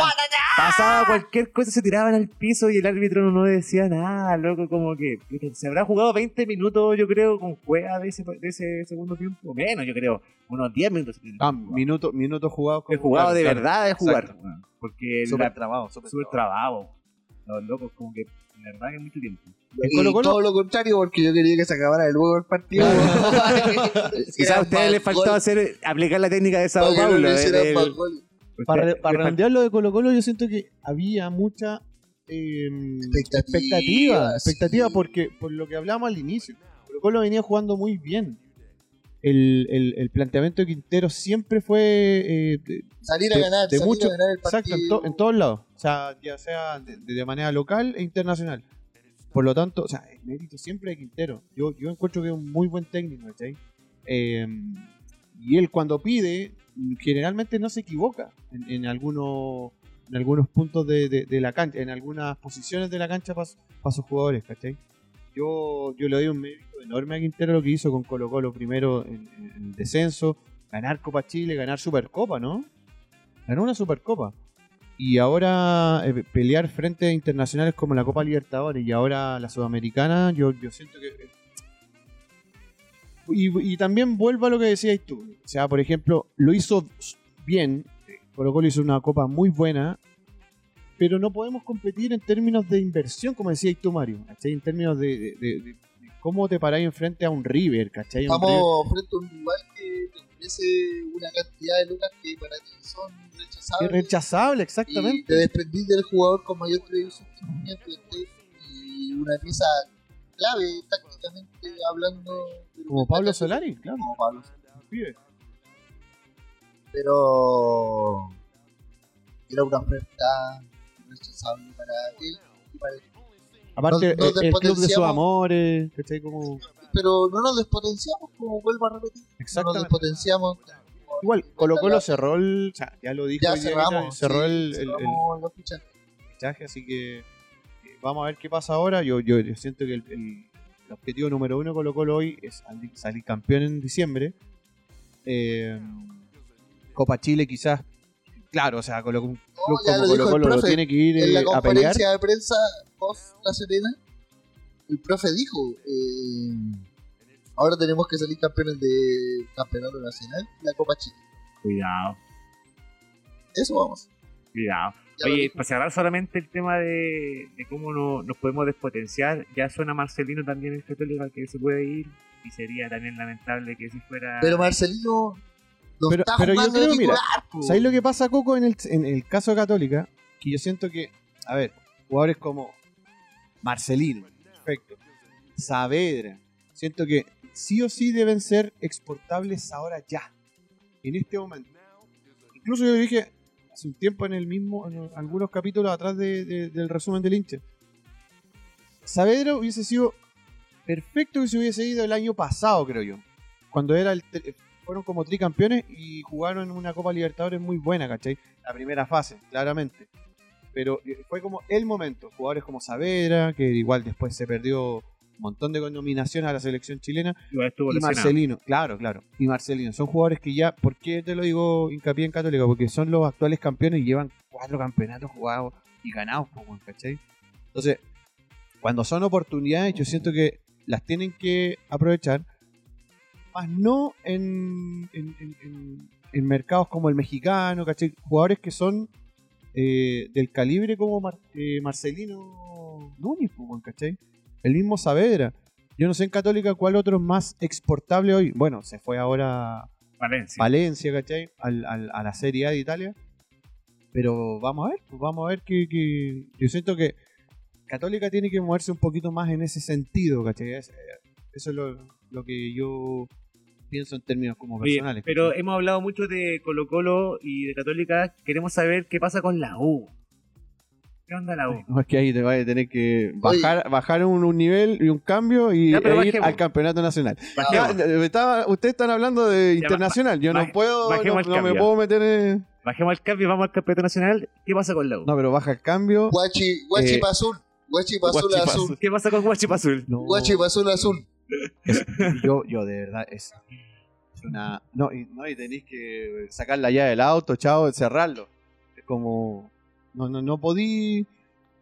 S2: Pasaba cualquier cosa, se tiraban al piso y el árbitro no decía nada, loco. Como que se habrá jugado 20 minutos, yo creo, con juega de ese, de ese segundo tiempo. Menos, yo creo. Unos 10 minutos.
S1: Ah, minutos minutos jugados.
S2: He jugado de
S1: claro.
S2: verdad de jugar.
S1: Exacto.
S2: weón. Porque
S1: Súper
S2: la-
S1: trabado, súper trabado.
S2: trabajo. Los locos, como que, de verdad que mucho tiempo.
S1: ¿En
S3: Y todo lo contrario, porque yo quería que se acabara luego el partido.
S2: Quizás a ustedes les faltó hacer, aplicar la técnica de Sao Paulo. del-
S1: Para, para redondear lo de Colo Colo, yo siento que había mucha eh,
S3: Expectativa,
S1: expectativa, expectativa
S3: sí.
S1: porque por lo que hablamos al inicio, Colo Colo venía jugando muy bien. El, el- el planteamiento de Quintero siempre fue eh, de-
S3: Salir a
S1: de-
S3: ganar,
S1: de
S3: salir
S1: mucho-
S3: a ganar el partido.
S1: exacto en, to- en todos lados, o sea, ya sea de, de manera local e internacional. Por lo tanto, o sea, el mérito siempre de Quintero. Yo, yo encuentro que es un muy buen técnico, ¿cachai? Eh, y él cuando pide, generalmente no se equivoca en, algunos en algunos puntos de, la cancha, en algunas posiciones de la cancha para sus jugadores, ¿cachai? Yo, yo le doy un mérito enorme a Quintero lo que hizo con Colo Colo primero en, el descenso, ganar Copa Chile, ganar Supercopa, ¿no? Ganó una Supercopa. Y ahora eh, pelear frente a internacionales como la Copa Libertadores y ahora la Sudamericana, yo, yo siento que... eh, Y, y también vuelvo a lo que decías tú. O sea, por ejemplo, lo hizo bien. Colo Colo hizo una copa muy buena. Pero no podemos competir en términos de inversión, como decías tú, Mario. ¿cachai? En términos de, de- de- de cómo te paráis enfrente a un River, ¿cachai? River-
S3: Estamos frente a un rival que te ofrece una cantidad de lucas que para ti son
S1: Es
S3: rechazables.
S1: rechazable,
S3: Y
S1: exactamente.
S3: te desprendís del jugador con mayor previsión y una pieza clave tácticamente hablando. de lo
S1: Como
S3: está
S1: Pablo. Solari, claro.
S3: Como Pablo Solari. Pero era una oferta rechazable para él y para el
S1: Aparte,
S3: Nos- nos
S1: el- el club de sus amores, ¿cachai? Como...
S3: pero no nos despotenciamos, como vuelvo a repetir. No nos
S1: Exactamente.
S3: despotenciamos.
S1: Igual, Colo Colo cerró el. O sea, ya lo dijo.
S3: Ya cerramos.
S1: cerró
S3: sí,
S1: el, el- el
S3: cerramos los fichajes.
S1: fichaje, así que vamos a ver qué pasa ahora. Yo, yo, yo siento que el, el- el objetivo número uno de Colo Colo hoy es salir, campeón en diciembre. Eh, Copa Chile quizás. Claro, o sea, Colo, un club como Colo Colo lo tiene que ir
S3: en la
S1: eh, a pelear.
S3: conferencia de prensa post La Serena, el profe dijo, eh, ahora tenemos que salir campeones de campeonato nacional y la Copa Chile.
S2: Cuidado,
S3: Eso vamos.
S2: cuidado. Oye, para cerrar solamente el tema de, de cómo no- nos podemos despotenciar, ya suena Marcelino también en Católica que se puede ir y sería también lamentable que si fuera...
S3: Pero Marcelino no
S1: Pero-
S3: está
S1: pero yo
S3: jugando
S1: creo, mira. ¿Sabéis lo que pasa, Coco, en el, en el caso de Católica? Que yo siento que, a ver, jugadores como Marcelino, perfecto, Saavedra, siento que sí o sí deben ser exportables ahora ya, en este momento. Incluso yo dije hace un tiempo en el mismo, en algunos capítulos atrás de- de- del resumen del hincha. Saavedra hubiese sido perfecto que se hubiese ido el año pasado, creo yo. Cuando era el fueron como tricampeones y jugaron una Copa Libertadores muy buena, ¿cachai? La primera fase, claramente. Pero eh, fue como el momento. Jugadores como Saavedra, que igual después se perdió montón de nominaciones a la selección chilena. Y. Marcelino, claro, claro. Y Marcelino, son jugadores que ya, ¿por qué te lo digo hincapié en Católica? Porque son los actuales campeones y llevan cuatro campeonatos jugados y ganados, ¿cachai? Entonces, cuando son oportunidades, yo siento que las tienen que aprovechar, más no en, en, en- en- en mercados como el mexicano, ¿cachai? Jugadores que son eh, del calibre como Mar- eh, Marcelino Núñez, ¿cachai? El mismo Saavedra. Yo no sé en Católica cuál otro es más exportable hoy. Bueno, se fue ahora
S2: Valencia.
S1: Valencia, ¿cachai? Al- al- a la Serie A de Italia. Pero vamos a ver, pues vamos a ver que, que- yo siento que Católica tiene que moverse un poquito más en ese sentido, ¿cachai? Eh, Eso es lo, lo que yo pienso en términos como
S2: Oye,
S1: personales.
S2: pero
S1: ¿cachai?
S2: hemos hablado mucho de Colo Colo y de Católica. Queremos saber qué pasa con la U. ¿Qué onda la U?
S1: No, es que ahí te vas a tener que bajar, bajar un, un nivel y un cambio y
S2: Ya,
S1: e ir
S2: bajemos.
S1: al campeonato nacional.
S2: Bajemos,
S1: Ya, estaba- ustedes están hablando de
S2: Ya,
S1: internacional. Yo no puedo, no, me puedo meter en.
S2: bajemos el cambio y vamos al campeonato nacional. ¿Qué pasa con la U?
S1: No, pero baja el cambio.
S3: Guachi, Guachi
S1: Eh,
S3: Pazul. Guachi
S1: Guachipazul.
S3: azul.
S2: ¿Qué pasa con Guachipazul?
S1: No,
S3: Guachi Pazul azul.
S1: yo, yo de verdad es, es una. No, y, no, y tenéis que sacar la llave del auto, chao, cerrarlo. Es como. No, no, no podí.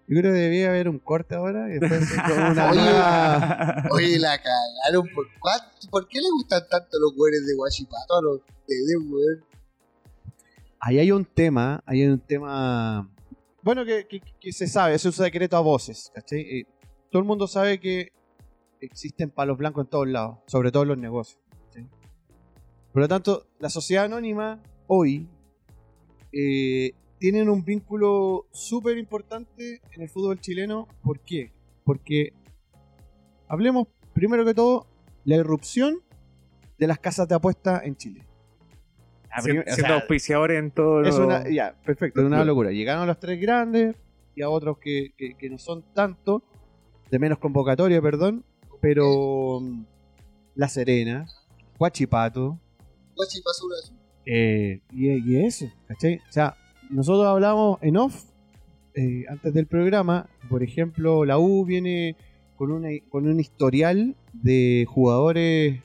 S1: Yo creo que debía haber un corte ahora y después hacer como una
S3: Oye.
S1: nueva-
S3: Oye, la cagaron. ¿Por, cuánto- ¿Por qué le gustan tanto los güeyes de Guachipato a los de weón?
S1: Ahí hay un tema, ahí hay un tema. Bueno, que, que- que se sabe, es un secreto a voces, ¿cachai? Eh, todo el mundo sabe que existen palos blancos en todos lados, sobre todo en los negocios. Por lo tanto, la sociedad anónima hoy eh, tienen un vínculo súper importante en el fútbol chileno. ¿Por qué? Porque hablemos primero que todo la irrupción de las casas de apuesta en Chile.
S2: Ah,
S1: o
S2: siendo
S1: sea,
S2: auspiciadores en todo
S1: Es
S2: lo-
S1: una, ya, perfecto, es una locura. Llegaron los tres grandes y a otros que, que- que no son tanto, de menos convocatoria, perdón, pero mm, La Serena, Huachipato,
S3: azul.
S1: eh, y, y eso, ¿cachai? O sea, nosotros hablamos en off eh, antes del programa, por ejemplo, la U viene con, una, con un historial de jugadores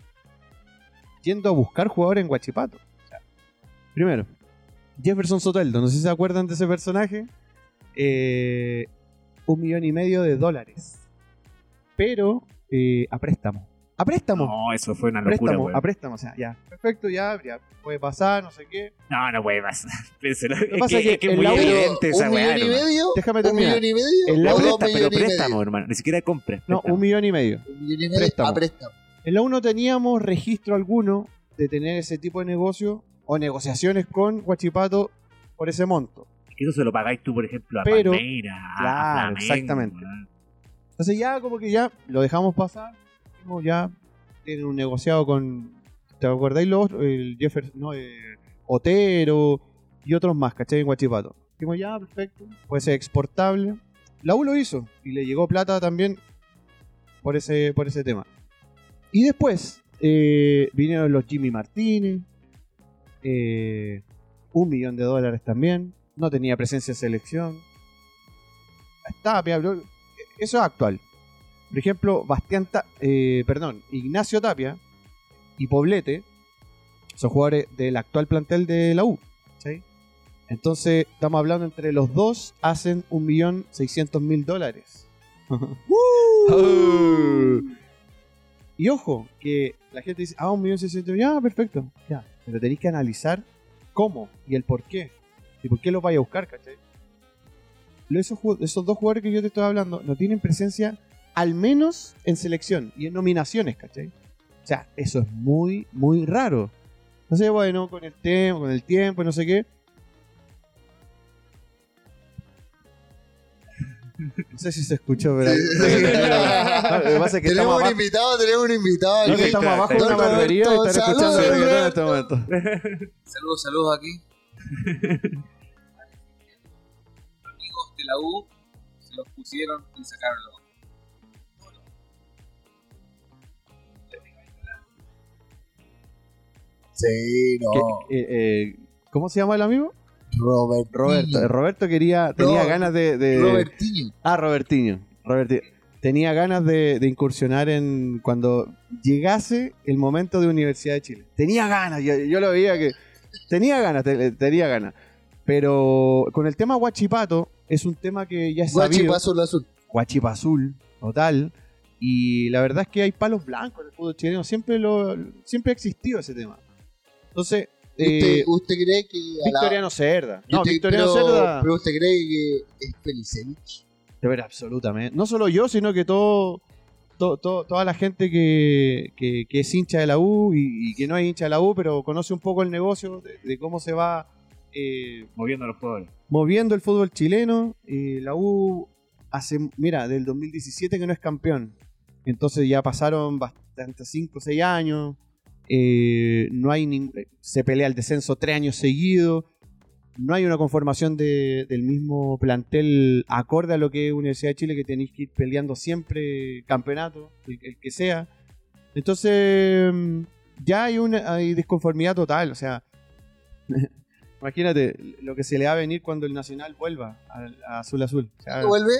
S1: yendo a buscar jugadores en Huachipato. O sea, primero, Jefferson Soteldo, no sé si se acuerdan de ese personaje, eh, un millón y medio de dólares, pero eh, a préstamo. A préstamo.
S2: No, eso fue una locura,
S1: préstamo,
S2: weón.
S1: a préstamo, o sea, ya, perfecto, ya, ya puede pasar, no sé qué.
S2: No, no puede pasar. Es
S1: pasa
S2: que, es que es muy evidente esa
S3: ¿Un
S2: weá,
S3: millón y medio?
S1: Déjame
S3: ¿Un
S1: terminar.
S3: millón y medio?
S1: En la
S3: ¿O
S1: U
S3: dos
S2: Presta, pero préstamo, hermano. Ni siquiera compra.
S1: No, un millón y medio.
S3: Un millón y medio
S1: Préstamo.
S3: a préstamo.
S1: En la U no teníamos registro alguno de tener ese tipo de negocio o negociaciones con Huachipato por ese monto.
S2: Eso se lo pagáis tú, por ejemplo, a
S1: Pero-
S2: Palmeira, a
S1: Claro,
S2: Flamengo,
S1: exactamente.
S2: weón.
S1: Entonces ya como que ya lo dejamos pasar. Ya tienen un negociado con... ¿Te acordáis los? El Jefferson, no, Otero y otros más, ¿cachai? En Huachipato. Dijimos, ya, perfecto. Puede ser exportable. La U lo hizo y le llegó plata también por ese, por ese tema. Y después eh, vinieron los Jimmy Martínez. eh, un millón de dólares también. No tenía presencia en selección. Bro, eso es actual. Por ejemplo, Bastián Ta- eh, perdón, Ignacio Tapia y Poblete son jugadores del actual plantel de la U. ¿sí? Entonces, estamos hablando entre los dos, hacen 1.600.000 dólares. Uh. Y ojo, que la gente dice, ah, un millón seiscientos, ya, perfecto, ya. Pero tenéis que analizar cómo y el por qué. Y por qué los vais a buscar, ¿cachai? Esos, esos dos jugadores que yo te estoy hablando no tienen presencia al menos en selección y en nominaciones, ¿cachai? O sea, eso es muy, muy raro. Entonces, bueno, con el tiempo, con el tiempo, no sé qué. No sé si se escuchó, pero.
S3: Sí, sí, sí.
S1: No, Lo que pasa es que
S3: tenemos un
S1: abajo,
S3: invitado, tenemos un invitado.
S1: no, que estamos abajo de una barbería y están escuchando
S3: saludos,
S1: reggaetón en este momento.
S4: Saludos, saludos aquí. Amigos de la U se los pusieron y sacaron los.
S3: Sí, no.
S1: Que- eh, eh, ¿Cómo se llama el amigo?
S3: Robert.
S1: Roberto. Roberto quería, tenía ganas de, de-
S3: Robertinho.
S1: Ah, Robertinho. Roberti- Tenía ganas de, de incursionar en cuando llegase el momento de Universidad de Chile. Tenía ganas, yo, yo lo veía que tenía ganas, te- tenía ganas. Pero con el tema Guachipato es un tema que ya es
S3: el azul.
S1: Guachipa Azul, total. Y la verdad es que hay palos blancos en el fútbol chileno. Siempre, lo, siempre ha existido ese tema. Entonces, eh,
S3: ¿Usted, usted cree que a la-
S1: Victoriano Cerda. No,
S3: usted-
S1: Victoriano
S3: pero,
S1: Cerda.
S3: pero usted cree que es Felicevich?
S1: De ver, absolutamente. No solo yo, sino que todo, to- to- toda la gente que, que- que es hincha de la U y, y que no es hincha de la U, pero conoce un poco el negocio de, de cómo se va eh,
S2: Moviendo a los jugadores.
S1: moviendo el fútbol chileno. Eh, la U hace, mira, del 2017 que no es campeón. Entonces ya pasaron bastante, 5 o 6 años. Eh, no hay se pelea el descenso tres años seguidos. No hay una conformación de- del mismo plantel acorde a lo que es Universidad de Chile, que tenéis que ir peleando siempre campeonato, el, el que sea. Entonces, mm, ya hay una hay disconformidad total. O sea, imagínate lo que se le va a venir cuando el Nacional vuelva al- a Azul Azul. O sea,
S3: ¿Cuándo vuelve?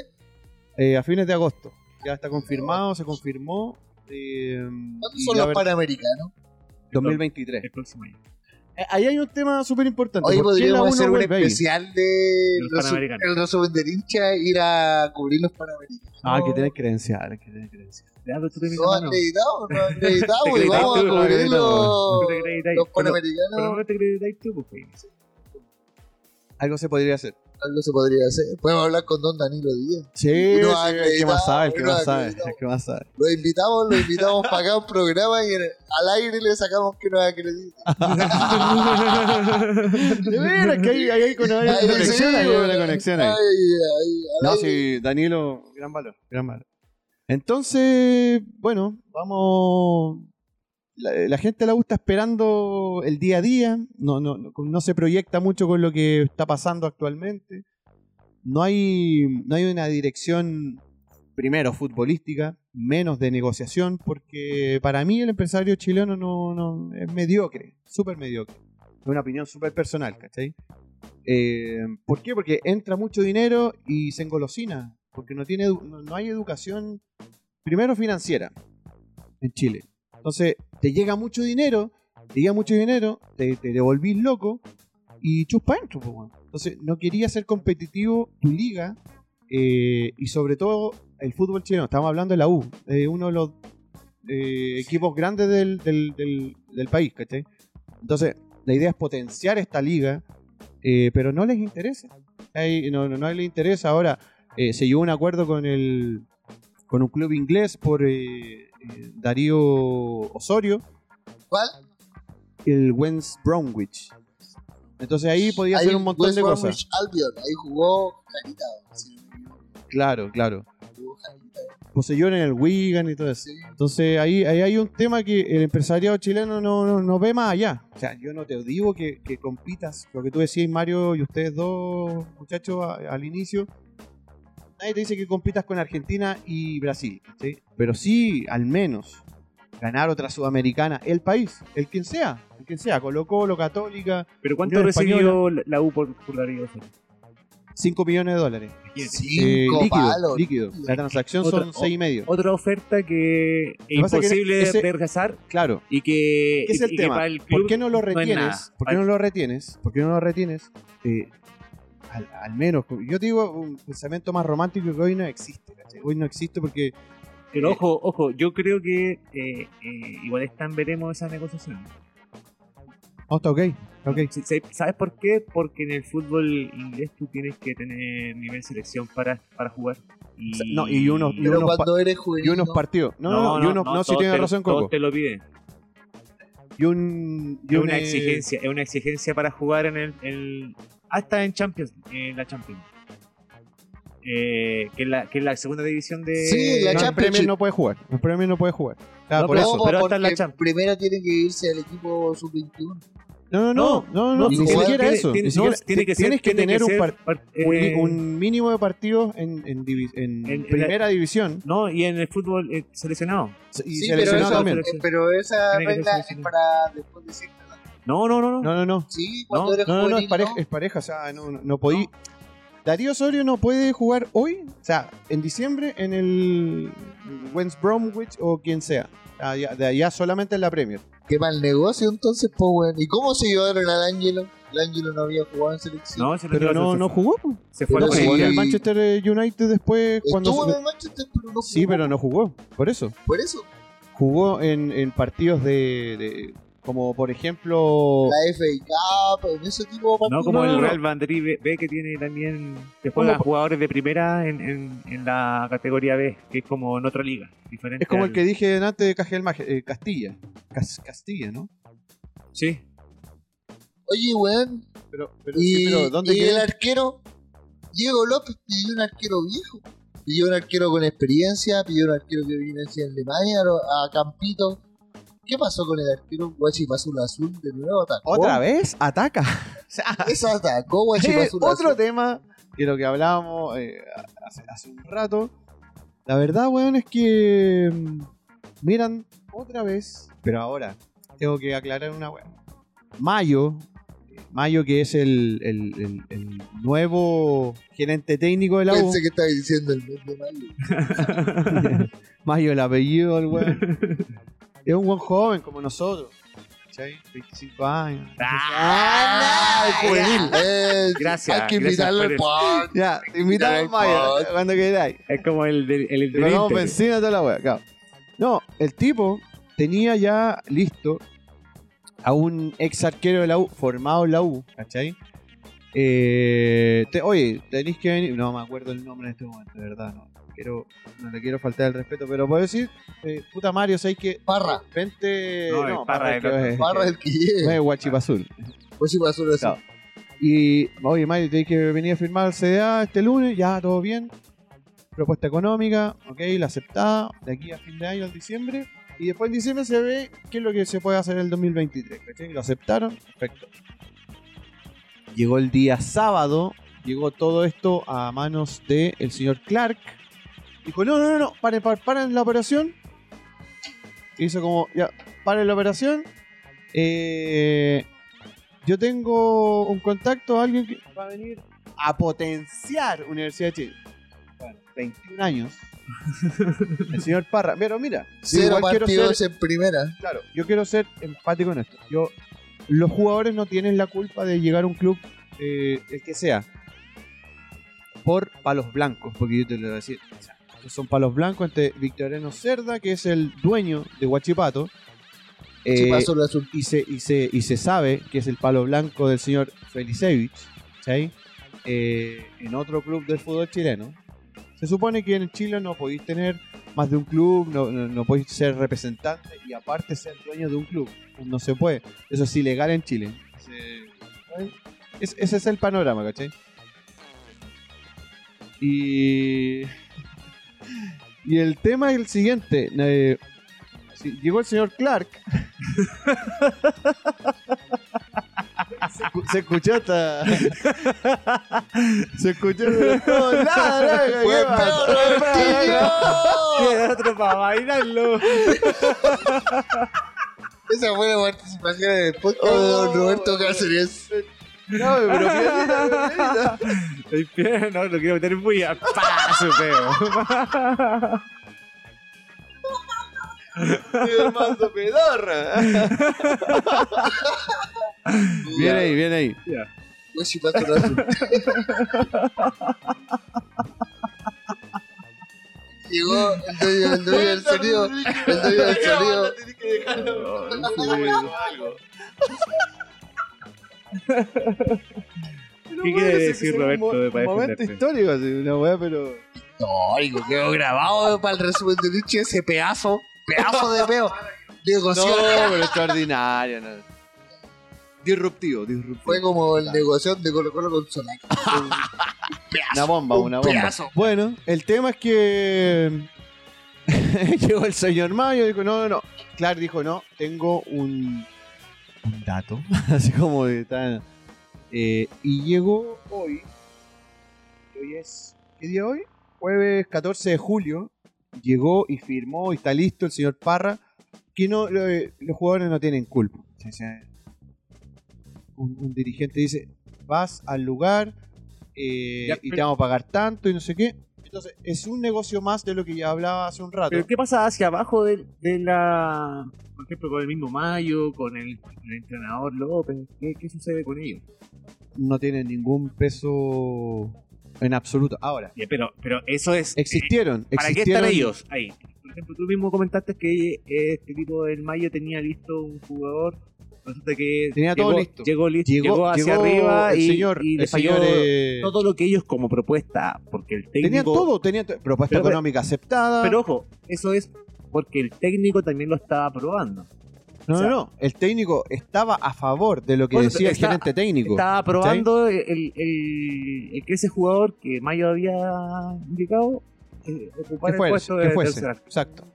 S1: eh, a fines de agosto. Ya está confirmado, se confirmó. eh,
S3: ¿Cuándo
S1: y
S3: son los
S1: ver-
S3: Panamericanos?
S1: 2023.
S2: El próximo año.
S1: Eh, ahí hay un tema súper importante.
S3: Hoy
S1: ¿Por qué la
S3: podríamos hacer un especial de
S2: Los Panamericanos.
S3: el resumen del hincha, ir a cubrir los Panamericanos.
S1: Ah, hay que tener credenciales, hay que tener credenciales.
S3: No acreditamos, no acreditamos y vamos a
S2: Te
S3: cubrir los, Panamericanos.
S2: Pero no te acreditáis tú, pues, Félix.
S1: Algo se podría hacer.
S3: Algo se podría hacer. Podemos hablar con don Danilo Díaz.
S1: Sí, el que más sabe, el que más sabe,
S3: acreditado.
S1: el que más sabe.
S3: Lo invitamos, lo invitamos para acá a un programa y al aire le sacamos que nos acredite.
S1: De veras que hay, hay, hay con- hay una conexión,
S3: sí,
S1: hay
S3: güey.
S1: una conexión ahí. No, sí, Danilo, gran valor, gran valor. Entonces, bueno, vamos. La, gente la gusta esperando el día a día, no, no, no, se proyecta mucho con lo que está pasando actualmente. No hay, no hay una dirección, primero, futbolística, menos de negociación, porque para mí el empresario chileno no, no es mediocre, súper mediocre. Es una opinión súper personal, ¿cachai? Eh, ¿Por qué? Porque entra mucho dinero y se engolosina. Porque no, tiene, no hay educación, primero financiera, en Chile. Entonces, te llega mucho dinero, te llega mucho dinero, te, te devolvís loco y chuspa dentro. po, weón. Entonces, no quería ser competitivo tu liga eh, y sobre todo el fútbol chileno. Estamos hablando de la U, de uno de los eh, equipos grandes del, del, del- del país, ¿cachai? Entonces, la idea es potenciar esta liga, eh, pero no les interesa. No, no, no les interesa. Ahora, eh, se llegó un acuerdo con el con un club inglés por eh, eh, Darío Osorio,
S3: ¿Cuál?
S1: el West Bromwich. Entonces ahí podía
S3: Ahí
S1: hacer un montón
S3: West
S1: de
S3: Bromwich
S1: cosas.
S3: Albion, ahí jugó Janita.
S1: Claro, claro.
S3: jugó Janita,
S1: Poseyó en el Wigan y todo eso.
S3: sí.
S1: Entonces ahí, ahí hay un tema que el empresariado chileno no, no, no ve más allá. O sea, yo no te digo que, que compitas, lo que tú decías, Mario, y ustedes dos muchachos a- al inicio. Nadie te dice que compitas con Argentina y Brasil, ¿sí? pero sí, al menos, ganar otra sudamericana, el país, el quien sea, el quien sea, Colo Colo, Católica,
S2: Pero ¿cuánto
S1: Unión
S2: recibió la- la U por, por Darío Osorio?
S1: 5 millones de dólares.
S2: Imagínate.
S1: Eh,
S3: Cinco
S1: líquido,
S3: palos.
S1: líquido. La transacción
S2: Otra-
S1: son seis y medio.
S2: Otra oferta que es
S1: que que
S2: imposible
S1: ese-
S2: de rechazar
S1: Claro.
S2: y que,
S1: ¿Qué es el
S2: y que
S1: tema?
S2: para el
S1: ¿Por qué no lo
S2: es
S1: retienes? ¿Por qué no lo retienes? ¿Por qué no lo retienes? Eh, al, al menos, yo digo un pensamiento más romántico que hoy no existe, ¿cachai? Hoy no existe porque
S2: Pero
S1: Eh.
S2: ojo, ojo, yo creo que eh, eh, igual están veremos esa negociación.
S1: Oh, está ok, está ok.
S2: ¿Sabes por qué? Porque en el fútbol inglés tú tienes que tener nivel selección para, para jugar. Y,
S1: O sea, no, y uno- y unos
S3: cuando eres juvenil.
S1: Y unos
S3: ¿no?
S1: partidos. No, no, no, y unos, no, sí
S2: todos
S1: tiene
S2: te-
S1: razón,
S2: todos
S1: Coco.
S2: te lo piden.
S1: Y un. y
S2: Es
S1: un,
S2: una
S1: eh,
S2: exigencia, es una exigencia para jugar en el, el- hasta en Champions, en la Champions. Eh, que, es la, que es la segunda división de
S3: Sí, la
S1: no, en
S3: Championship.
S1: Premier no puede jugar. En Premier no puede jugar. Ah,
S2: No,
S1: por eso.
S2: pero hasta en la Champions.
S3: primero tiene que irse al equipo sub-21.
S1: No, no, no, no, no,
S2: no,
S1: ni siquiera
S2: tiene-
S1: eso.
S2: tiene-
S1: Ni siquiera-
S2: tiene que ser-
S1: tienes que
S2: tiene
S1: tener un,
S2: eh,
S1: un mínimo de partidos en, en, divi- en
S2: En- en
S1: primera división
S2: No, y en el fútbol eh, seleccionado.
S1: y
S3: Sí, pero, eso-
S1: también.
S3: eh, pero esa regla es para después de cierta.
S2: No, no, no, no.
S1: No, no, no.
S3: Sí, cuando
S2: No,
S3: eres
S1: No, no, es pareja, es pareja, o sea, no, no, no podí. Darío Osorio no puede jugar hoy, o sea, en diciembre en el West Bromwich o quien sea. Ah, ya- de allá solamente en la Premier.
S3: Qué mal negocio entonces, pues, weón. ¿Y cómo se llevaron al Ángelo? El Ángelo no había jugado en selección.
S2: No, se
S1: Pero no,
S2: se-
S1: no jugó.
S2: Se fue
S3: Pero
S2: a
S1: No
S2: la
S3: sí.
S1: jugó en
S2: Premier.
S1: el Manchester eh, United después cuando
S3: Estuvo
S1: se-
S3: en el Manchester, pero no jugó.
S1: Sí, pero no jugó, por eso.
S3: Por eso,
S1: Jugó en, en partidos de, de- como por ejemplo
S3: la FA Cup, en ese tipo de partidos.
S2: No como
S1: No,
S2: el. Real Madrid B, B que tiene también que juegan jugadores de primera en, en, en la categoría B, que es como en otra liga, diferente.
S1: es como el que dije antes de Cajel Mag- eh, Castilla. Cas- Castilla, ¿no?
S2: Sí,
S3: Oye, weón.
S1: Pero, pero,
S3: Y,
S1: sí, pero ¿dónde
S3: y el arquero, Diego López pidió un arquero viejo. Pidió un arquero con experiencia, pidió un arquero que viene así en Alemania, a Campito. ¿Qué pasó con el arquero Guachipazul Azul de nuevo? ¿Atacó?
S1: ¿Otra vez? ¿Ataca? O sea,
S3: Eso atacó
S1: Eh,
S3: Guachipazul
S1: otro
S3: Azul.
S1: tema que lo que hablábamos eh, hace, hace un rato. La verdad, weón, es que mm, miran otra vez, pero ahora tengo que aclarar una weón. Mayo, eh, Mayo que es el, el- el- el nuevo gerente técnico de la U.
S3: Pensé que estaba diciendo el mes de mayo.
S1: Mayo el apellido del weón. es un buen joven como nosotros. ¿Cachai? 25 años.
S3: ¡Ah,
S1: es juvenil.
S3: Eh,
S2: Gracias,
S3: Hay que
S2: gracias
S3: invitarlo al pod.
S1: Ya, te invitamos Mayo,
S3: pod.
S1: cuando queráis.
S2: es como el del el,
S1: Te benzina toda la wea, claro. No, el tipo tenía ya listo a un ex arquero de la U, formado en la U, ¿cachai? Eh, te- oye, tenéis que venir. No me acuerdo el nombre en este momento, de verdad, no. Quiero, no le quiero faltar el respeto, pero puedo decir, eh, puta Mario, ¿sabes que
S3: Parra.
S1: Vente.
S2: No,
S1: No,
S2: el
S1: Parra,
S2: Parra
S1: es
S2: del
S1: que-
S2: otro.
S1: es-
S3: Parra el que
S1: es
S3: llegue.
S1: Guachipazul.
S3: Guachipazul Azul.
S1: Claro. Y, oye, Mario, tenéis que venir a firmar el CDA este lunes, ya, todo bien. Propuesta económica, ok, la aceptada, de aquí a fin de año, al diciembre. Y después en diciembre se ve qué es lo que se puede hacer en el 2023. ¿cachai? Lo aceptaron, perfecto. Llegó el día sábado, llegó todo esto a manos del el señor Clark. Dijo, no, no, no, no, paren, paren, paren la operación. Hizo como, ya, paren la operación. Eh, yo tengo un contacto, alguien que va a venir a potenciar Universidad de Chile. Bueno, 21 años. El señor Parra. Pero mira,
S3: Cero
S1: igual quiero
S3: partidos
S1: ser,
S3: en primera.
S1: claro, yo quiero ser empático en esto. Yo, los jugadores no tienen la culpa de llegar a un club, eh, el que sea, por palos blancos, porque yo te lo voy a decir. o sea, estos son palos blancos entre Victoriano Cerda, que es el dueño de Huachipato. eh, y se, y, se, y se sabe que es el palo blanco del señor Felicevich, ¿cachai? Eh, en otro club del fútbol chileno. Se supone que en Chile no podéis tener más de un club, no, no, no podéis ser representante y aparte ser dueño de un club. No se puede. Eso es ilegal en Chile. ¿cachai? Es- ese es el panorama, ¿cachai? Y... Y el tema es el siguiente. eh, llegó el señor Clark. se, escu- se escuchó hasta. se escuchó.
S3: ¡Fue
S2: otro para bailarlo.
S3: Esa fue la participación en el podcast de
S1: Oh.
S3: Roberto Cáceres.
S1: No, pero pianita.
S2: El no, lo quiero meter en bulla. ¡Pah! Su peo.
S1: Mando pedorra. Viene ahí, viene ahí.
S2: Ya.
S3: Pasto azul. Llegó el dueño, el dueño del sonido. El dueño del sonido.
S2: ¿Qué quiere decir Roberto de
S1: Un momento histórico, así, una weá, pero.
S3: Histórico, quedó grabado para el resumen de Nietzsche ese pedazo, pedazo de peo. Negoció.
S1: No, pero extraordinario, no. Disruptivo, disruptivo.
S3: Fue como el negocio de Colo Colo con Solak. Un pedazo,
S1: Una bomba,
S3: un
S1: una bomba.
S3: pedazo.
S1: Bueno, el tema es que llegó el señor Mayo y dijo, no, no, no. Clark dijo, no, tengo un dato. Así como de tan... eh, y llegó hoy, hoy es, ¿qué día hoy? Jueves 14 de julio. Llegó y firmó y está listo el señor Parra, que no, lo- los jugadores no tienen culpa. O sea, un, un dirigente dice, vas al lugar eh,
S2: Ya,
S1: y te vamos a pagar tanto y no sé qué. Entonces, es un negocio más de lo que ya hablaba hace un rato.
S2: Pero ¿qué pasa hacia abajo de, de la... Por ejemplo, con el mismo Mayo, con el, el entrenador López? ¿Qué, qué sucede con ellos?
S1: No tienen ningún peso en absoluto. Ahora,
S2: pero, pero eso es...
S1: existieron.
S2: ¿Para qué están ellos ahí? Por ejemplo, tú mismo comentaste que eh, este tipo del Mayo tenía listo un jugador. Resulta que
S1: Tenía
S2: llegó,
S1: todo listo.
S2: Llegó, listo,
S1: Llegó,
S2: llegó hacia
S1: llegó
S2: arriba
S1: el
S2: y,
S1: señor,
S2: y le falló
S1: señor, eh,
S2: todo lo que ellos como propuesta, porque el técnico...
S1: Tenía todo, tenía propuesta
S2: Pero- pero-
S1: económica aceptada.
S2: Pero ojo, eso es porque el técnico también lo estaba probando.
S1: no,
S2: o sea-
S1: no, no. El técnico estaba a favor de lo que decía el gerente técnico.
S2: Estaba probando el, el, el que ese jugador que Mayo había indicado eh, ocupar el puesto de
S1: fuese. Exacto.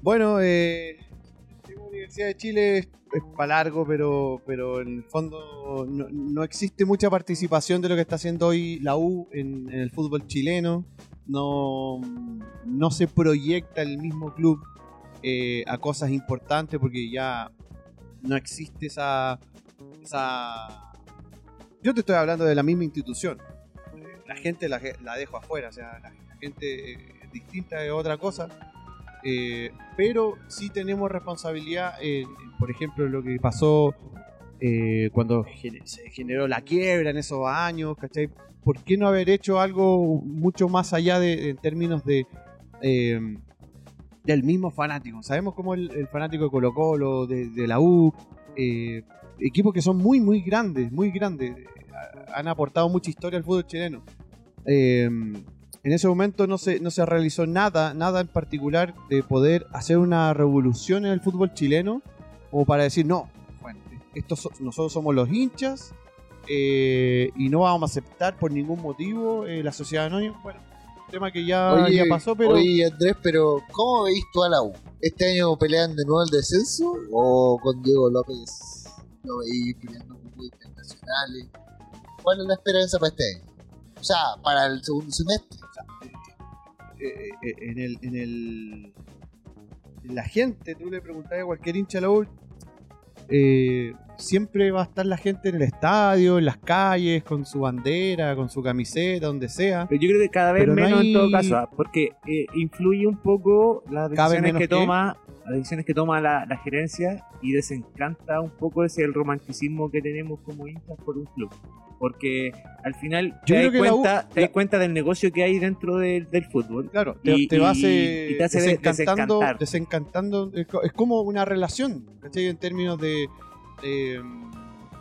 S1: Bueno, eh, Universidad de Chile es, para largo, pero, pero en el fondo no, existe mucha participación de lo que está haciendo hoy la U en, el fútbol chileno. No, no se proyecta el mismo club eh, a cosas importantes porque ya no existe esa, esa... Yo te estoy hablando de la misma institución. La gente la, la dejo afuera, o sea, la, la gente eh, distinta es otra cosa. Eh, pero sí tenemos responsabilidad, en, en, por ejemplo, lo que pasó eh, cuando se generó la quiebra en esos años, ¿cachai? ¿Por qué no haber hecho algo mucho más allá de, en términos de eh, del mismo fanático? Sabemos cómo el, el fanático de Colo Colo, de, la U, eh, equipos que son muy, muy grandes, muy grandes, eh, han aportado mucha historia al fútbol chileno. En ese momento no se, no se realizó nada, nada en particular de poder hacer una revolución en el fútbol chileno, como para decir, no, bueno, estos so- nosotros somos los hinchas eh, y no vamos a aceptar por ningún motivo eh, la sociedad anónima. Bueno, tema que ya, ya pasó, pero
S3: Oye, Andrés, pero ¿cómo veis tú a la U? ¿Este año pelean de nuevo el descenso? ¿O con Diego López lo veis peleando con internacionales? ¿Cuál es la esperanza para este año? O sea, para el segundo semestre.
S1: eh, eh, en el, en el en la gente, tú le preguntas a cualquier hincha de la U, eh, siempre va a estar la gente en el estadio, en las calles, con su bandera, con su camiseta, donde sea.
S2: Pero yo creo que cada vez
S1: Pero no
S2: menos
S1: hay-
S2: en todo caso, ¿ah? porque eh, influye un poco las decisiones que toma las decisiones que toma la, la gerencia y desencanta un poco ese el romanticismo que tenemos como hinchas por un club. Porque al final
S1: Yo
S2: te das
S1: U-
S2: cuenta, te das
S1: la-
S2: cuenta del negocio que hay dentro del, del fútbol.
S1: Claro, te,
S2: Y-
S1: te vas
S2: y-
S1: eh,
S2: y te hace
S1: desencantando, desencantando. Es co- es como una relación, ¿cachai? En términos de, de, mm,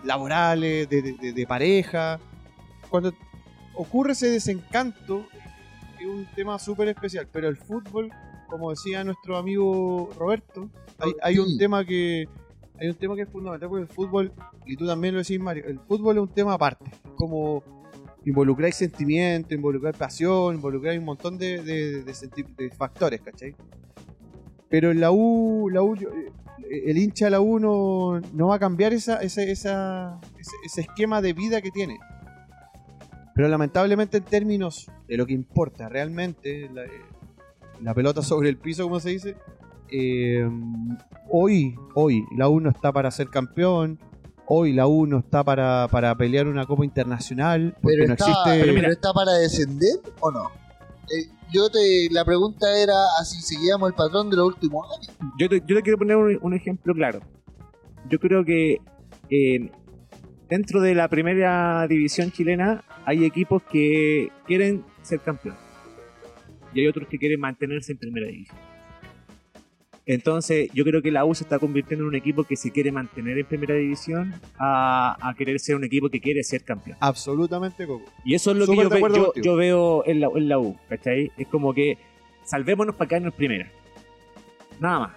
S1: laborales, de, de- de- de pareja. Cuando ocurre ese desencanto, es un tema súper especial. Pero el fútbol, como decía nuestro amigo Roberto, hay, hay un tema que hay un tema que es fundamental porque el fútbol, y tú también lo decís Mario, el fútbol es un tema aparte. Como involucráis sentimiento, involucrar pasión, involucrar un montón de, de- factores, ¿cachai? Pero la U, la U eh, el hincha de la U no, va a cambiar ese, ese esquema de vida que tiene. Pero lamentablemente en términos de lo que importa realmente, la, eh, la pelota sobre el piso, como se dice, eh, hoy, hoy la U no está para ser campeón, hoy la U no está para, para pelear una copa internacional,
S3: Pero,
S1: no
S3: está,
S1: existe...
S3: pero está para descender o no? Eh, yo te, la pregunta era así seguíamos el patrón de los últimos años.
S2: Yo te, yo te quiero poner un, un ejemplo claro. Yo creo que eh, dentro de la primera división chilena hay equipos que quieren ser campeón y hay otros que quieren mantenerse en primera división. Entonces, yo creo que la U se está convirtiendo en un equipo que se quiere mantener en primera división a, a querer ser un equipo que quiere ser campeón.
S1: Absolutamente, Coco.
S2: Y eso es lo que yo, ve- yo- veo en la, en la U, ¿cachai? Es como que salvémonos para caernos primera. Nada más.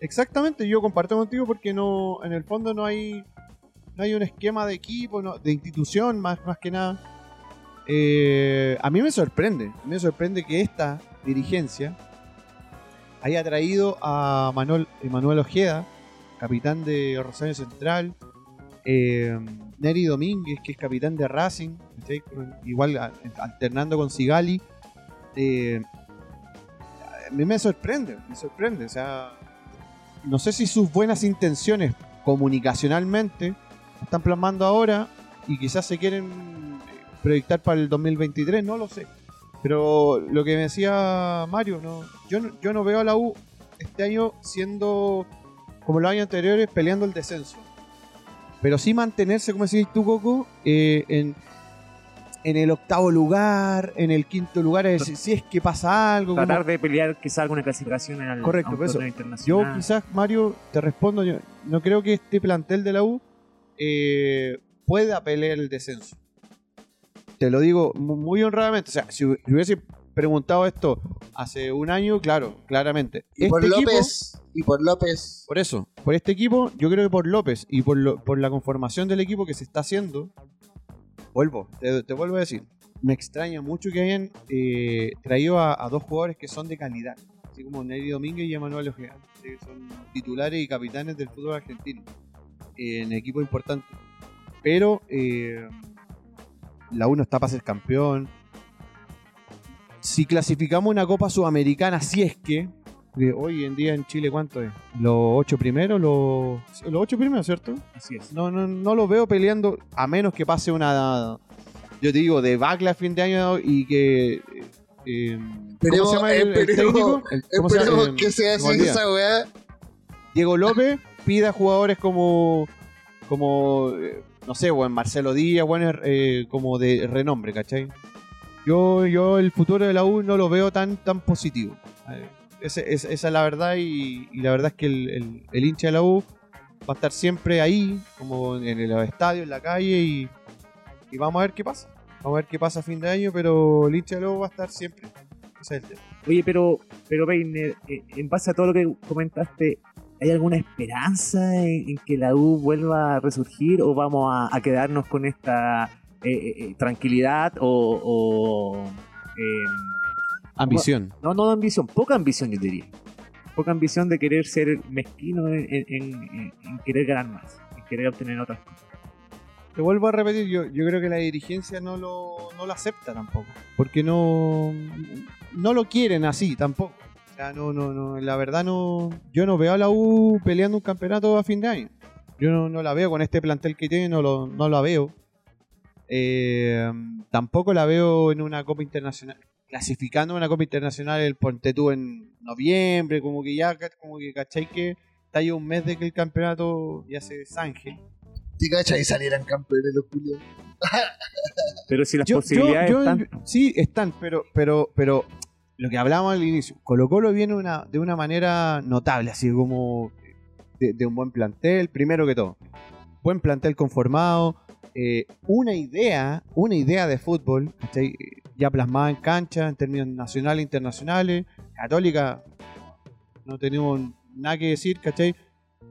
S1: Exactamente, yo comparto contigo porque no, en el fondo no hay, no hay un esquema de equipo, no- de institución más, más que nada. Eh, a mí me sorprende, me sorprende que esta dirigencia haya traído a Manuel, Manuel Ojeda, capitán de Rosario Central, eh, Neri Domínguez, que es capitán de Racing, igual alternando con Sigali. Eh, mí me sorprende, me sorprende, o sea, no sé si sus buenas intenciones comunicacionalmente están plasmando ahora y quizás se quieren proyectar para el 2023, no lo sé. Pero lo que me decía Mario, no, yo, no, yo no veo a la U este año siendo como los años anteriores peleando el descenso. Pero sí mantenerse, como decís tú, Coco, eh, en, en el octavo lugar, en el quinto lugar, es decir, si es que pasa algo. como-
S2: Tratar de pelear quizá alguna clasificación en el
S1: Correcto, por eso. Yo quizás, Mario, te respondo, yo no creo que este plantel de la U eh, pueda pelear el descenso. Te lo digo mu- muy honradamente. O sea, si hu- si hubiese preguntado esto hace un año, claro, claramente.
S3: Y por
S1: Este equipo-
S3: López, y por López,
S1: por eso, por este equipo, yo creo que por López y por, lo- por la conformación del equipo que se está haciendo, vuelvo, te, te vuelvo a decir, me extraña mucho que hayan eh, traído a, a dos jugadores que son de calidad, así como Neri Domínguez y Emanuel Ojeda, que son titulares y capitanes del fútbol argentino, eh, en equipos importantes. Pero eh, la 1 está para ser campeón. Si clasificamos una Copa Sudamericana, si es que, de hoy en día en Chile, ¿cuánto es? ¿Los ocho primeros? ¿Los, los ocho primeros, cierto?
S2: Así es.
S1: No, no, no lo veo peleando, a menos que pase una, yo te digo, debacle a fin de año y que... eh, ¿Cómo
S3: Esperemos-
S1: se llama el, técnico? El- ¿cómo se llama?
S3: esperemos que sea así esa weá.
S1: Diego López pida jugadores como como eh, no sé, buen Marcelo Díaz, bueno, eh, como de renombre, ¿cachai? Yo, yo el futuro de la U no lo veo tan, tan positivo. Eh, es- esa es la verdad y, la verdad es que el, el- el hincha de la U va a estar siempre ahí, como en el estadio, en la calle y, y vamos a ver qué pasa. Vamos a ver qué pasa a fin de año, pero el hincha de la U va a estar siempre.
S2: Oye, pero, pero Peiner, eh, en base a todo lo que comentaste, ¿hay alguna esperanza en, en que la U vuelva a resurgir o vamos a, a quedarnos con esta eh, eh, eh, tranquilidad o... o, eh,
S1: Ambición.
S2: no, no de ambición, poca ambición yo diría. Poca ambición de querer ser mezquino en, en- en- en querer ganar más, en querer obtener otras cosas.
S1: Te vuelvo a repetir, yo, yo creo que la dirigencia no lo, no lo acepta tampoco. Porque no, no lo quieren así tampoco. No, no, no, la verdad no. Yo no veo a la U peleando un campeonato a fin de año. Yo no, no la veo con este plantel que tiene, no, lo, no la veo. Eh, tampoco la veo en una Copa Internacional. Clasificando una Copa Internacional el Ponte tú en noviembre, como que ya, como que cachai que está ahí un mes de que el campeonato ya se zanje.
S3: ¿Te cachai? Y salieran campeones los Julio.
S2: Pero si las
S1: Yo-
S2: posibilidades
S1: yo- yo-
S2: están...
S1: sí, están, pero, pero, pero lo que hablábamos al inicio, Colo Colo viene una, de una manera notable, así como de, de un buen plantel, primero que todo. Buen plantel conformado, eh, una idea, una idea de fútbol, ¿cachai? ya plasmada en cancha, en términos nacionales e internacionales. Católica, no tenemos nada que decir, ¿cachai?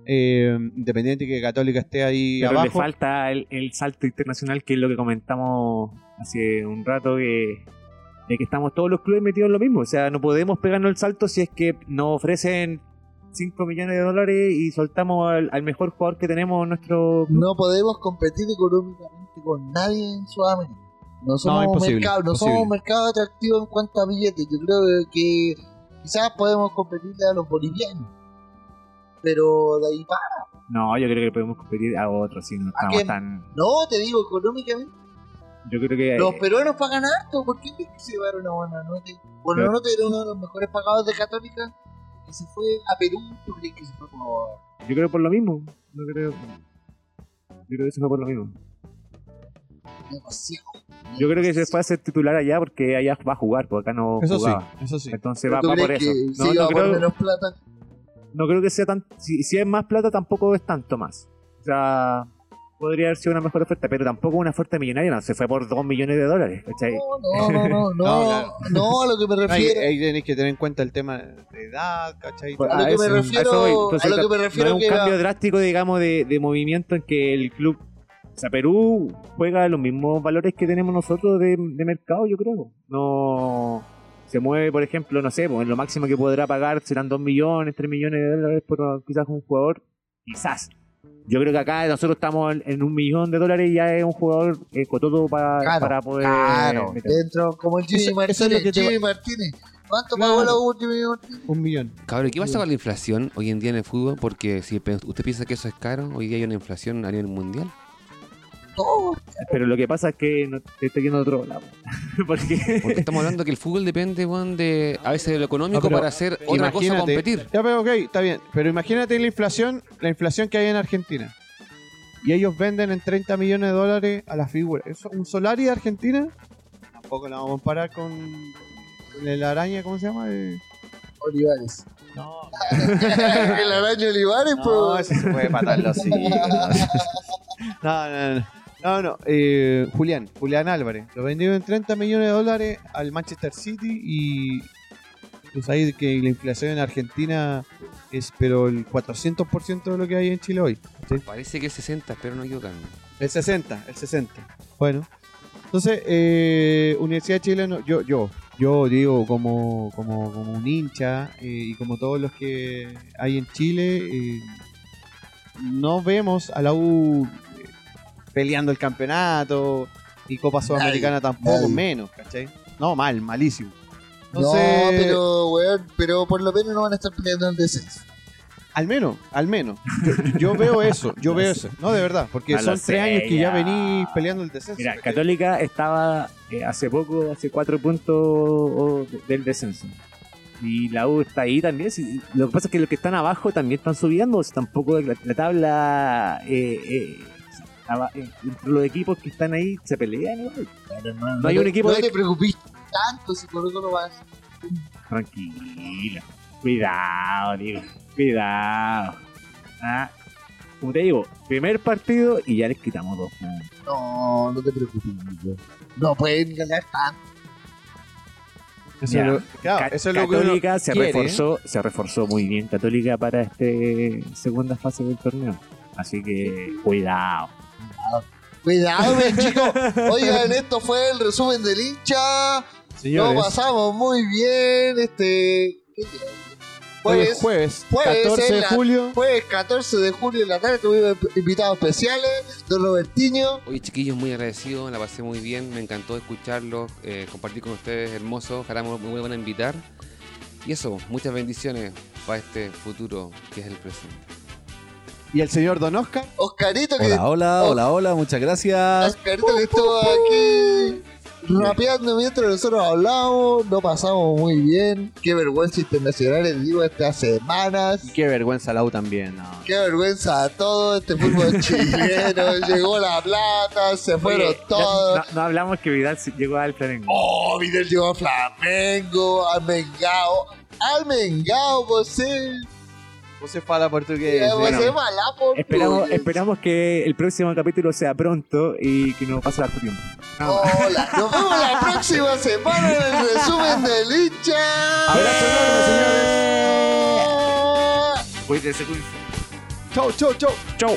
S1: Eh, independiente que Católica esté ahí
S2: Pero
S1: abajo.
S2: le falta el, el salto internacional, que es lo que comentamos hace un rato, que, de que estamos todos los clubes metidos en lo mismo. O sea, no podemos pegarnos el salto si es que nos ofrecen 5 millones de dólares y soltamos al, al mejor jugador que tenemos en nuestro club.
S3: No podemos competir económicamente con nadie en Sudamérica. No somos,
S1: imposible,
S3: mercado, no somos un mercado atractivo en cuanto a billetes. Yo creo que quizás podemos competirle a los bolivianos. Pero de ahí para.
S2: No, yo creo que podemos competir a otros si no estamos tan.
S3: No, te digo, económicamente.
S2: Yo creo que.
S3: Los peruanos pagan harto. ¿Por qué crees que se llevaron a Buenanote? Buenanote era uno de los mejores pagados de Católica. Y se fue a Perú. ¿Tú crees que se fue por.?
S2: Yo creo por lo mismo. No creo. Yo creo que eso fue por lo mismo.
S3: Demasiado.
S2: Yo creo que se fue a ser titular allá porque allá va a jugar, porque acá no
S1: Eso sí, eso sí.
S2: Entonces
S3: ¿Pero
S2: va, va por eso.
S3: que
S2: No,
S3: sí
S2: no creo,
S3: menos plata?
S2: no creo que sea tan. Si, si es más plata, tampoco es tanto más. O sea, podría haber sido una mejor oferta, pero tampoco una oferta millonaria. No, se fue por 2 millones de dólares. ¿cachai?
S3: No, no, no, no, no,
S1: No, claro.
S3: no, a lo que me
S1: Ahí,
S3: refiero.
S1: ahí tenéis que tener en cuenta el tema de edad, ¿cachai?
S2: Pues,
S3: A lo que me
S2: eso-
S3: refiero-.
S2: Entonces,
S3: a lo que me refiero
S2: no es un
S3: que
S2: cambio
S3: va-
S2: drástico, digamos, de, de movimiento en que el club. O sea, Perú juega los mismos valores que tenemos nosotros de, de mercado, yo creo. No. Se mueve, por ejemplo, no sé, pues, lo máximo que podrá pagar serán 2 millones, 3 millones de dólares por quizás un jugador. Quizás. Yo creo que acá nosotros estamos en, en un millón de dólares y ya es un jugador eh, cototo para,
S3: Claro,
S2: para poder.
S3: Claro,
S2: meter.
S3: dentro, como el Jimmy
S1: Eso- eso es
S3: Martínez.
S1: lo que te
S3: Jimmy Martínez. ¿Cuánto
S1: Claro.
S3: pagó la U Jimmy Martínez?
S1: Un millón.
S5: Cabrón, ¿qué pasa con la inflación hoy en día en el fútbol? Porque si usted piensa que eso es caro, hoy día hay una inflación a nivel mundial.
S3: Todo.
S2: Pero lo que pasa es que no te estoy yendo a otro lado. Porque.
S5: Porque estamos hablando que el fútbol depende, weón, de a veces de lo económico
S1: No, pero
S5: para hacer otra cosa competir.
S1: Ya, pero ok, está bien. Pero imagínate la inflación, la inflación que hay en Argentina. Y ellos venden en 30 millones de dólares a la figura. ¿Eso, ¿Un Solari de Argentina? Tampoco la vamos a comparar con, con el araña, ¿cómo se llama? Eh,
S3: Olivares.
S1: No,
S3: el araño Olivares,
S1: no,
S3: pues.
S1: se puede patarlo así. No, no, no. No, no. eh, Julián, Julián Álvarez. Lo vendió en 30 millones de dólares al Manchester City y. Pues ahí que la inflación en Argentina es pero el 400% de lo que hay en Chile hoy. ¿sí?
S5: Parece que es 60, pero no equivocarme.
S1: El 60, el 60. Bueno. Entonces, eh, Universidad de Chile, no- yo, yo, yo digo como, como, como un hincha eh, y como todos los que hay en Chile, eh, no vemos a la U peleando el campeonato y Copa Sudamericana tampoco,
S3: nadie.
S1: menos, ¿cachai? No, mal, malísimo.
S3: No,
S1: Entonces,
S3: pero, weón, pero por lo menos no van a estar peleando en el descenso.
S1: Al menos, al menos. Yo, yo veo eso, yo veo eso. No, de verdad, porque
S2: No
S1: son tres años que ya venís peleando el descenso.
S2: Mira,
S1: ¿cachai?
S2: Católica estaba eh, hace poco, hace cuatro puntos o- de- del descenso. Y la U está ahí también. Lo que pasa es que los que están abajo también están subiendo. o sea, tampoco la, la tabla eh, eh, entre los equipos que están ahí se pelean igual. No hay un equipo
S3: No
S2: de-
S3: te preocupes tanto si por eso lo vas.
S2: Tranquila. Cuidado, digo. Cuidado. Ah, como te digo, primer partido y ya les quitamos dos puntos.
S3: No, no te preocupes. No pueden ganar tanto.
S1: Eso
S2: Ya.
S1: lo, claro, eso es lo que uno
S2: Católica se
S1: quiere.
S2: reforzó, se reforzó muy bien Católica para este segunda fase del torneo. Así que cuidado.
S3: Cuidado, bien, chicos. Oigan, esto fue el resumen del hincha.
S1: Señores,
S3: Lo pasamos muy bien. Este. Jueves,
S1: jueves,
S3: jueves
S1: 14
S3: en
S1: de
S3: la-
S1: julio.
S3: jueves 14 de julio en la tarde tuvimos invitados especiales. Don Robertiño.
S5: Oye, chiquillos, muy agradecido, la pasé muy bien, me encantó escucharlos, eh, compartir con ustedes, hermoso, ojalá me, me vuelvan a invitar. Y eso, muchas bendiciones para este futuro que es el presente.
S1: Y el señor Don Oscar.
S3: Oscarito que,
S6: Hola, hola, hola, hola, muchas gracias.
S3: Oscarito que estuvo aquí rapeando mientras nosotros hablamos. Lo pasamos muy bien. Qué vergüenza internacional les digo estas semanas.
S1: Y qué vergüenza la U también. no.
S3: Qué vergüenza a todo este fútbol chileno. Llegó la plata, se fueron
S2: Oye,
S3: todos.
S2: No, no hablamos que Vidal llegó al Flamengo.
S3: Oh, Vidal llegó a Flamengo, al Mengao. Al Mengao, você.
S1: Você fala portugués.
S3: Você
S1: bueno.
S3: mala por
S2: Esperamos,
S3: tudo.
S2: esperamos que el próximo capítulo sea pronto y que no pase harto tiempo. Más.
S3: Hola, nos vemos la próxima semana en el resumen del hincha.
S1: Abrazo enorme, señores.
S2: Cuídense, cuídense.
S1: Chau, chau, chau.
S2: Chau.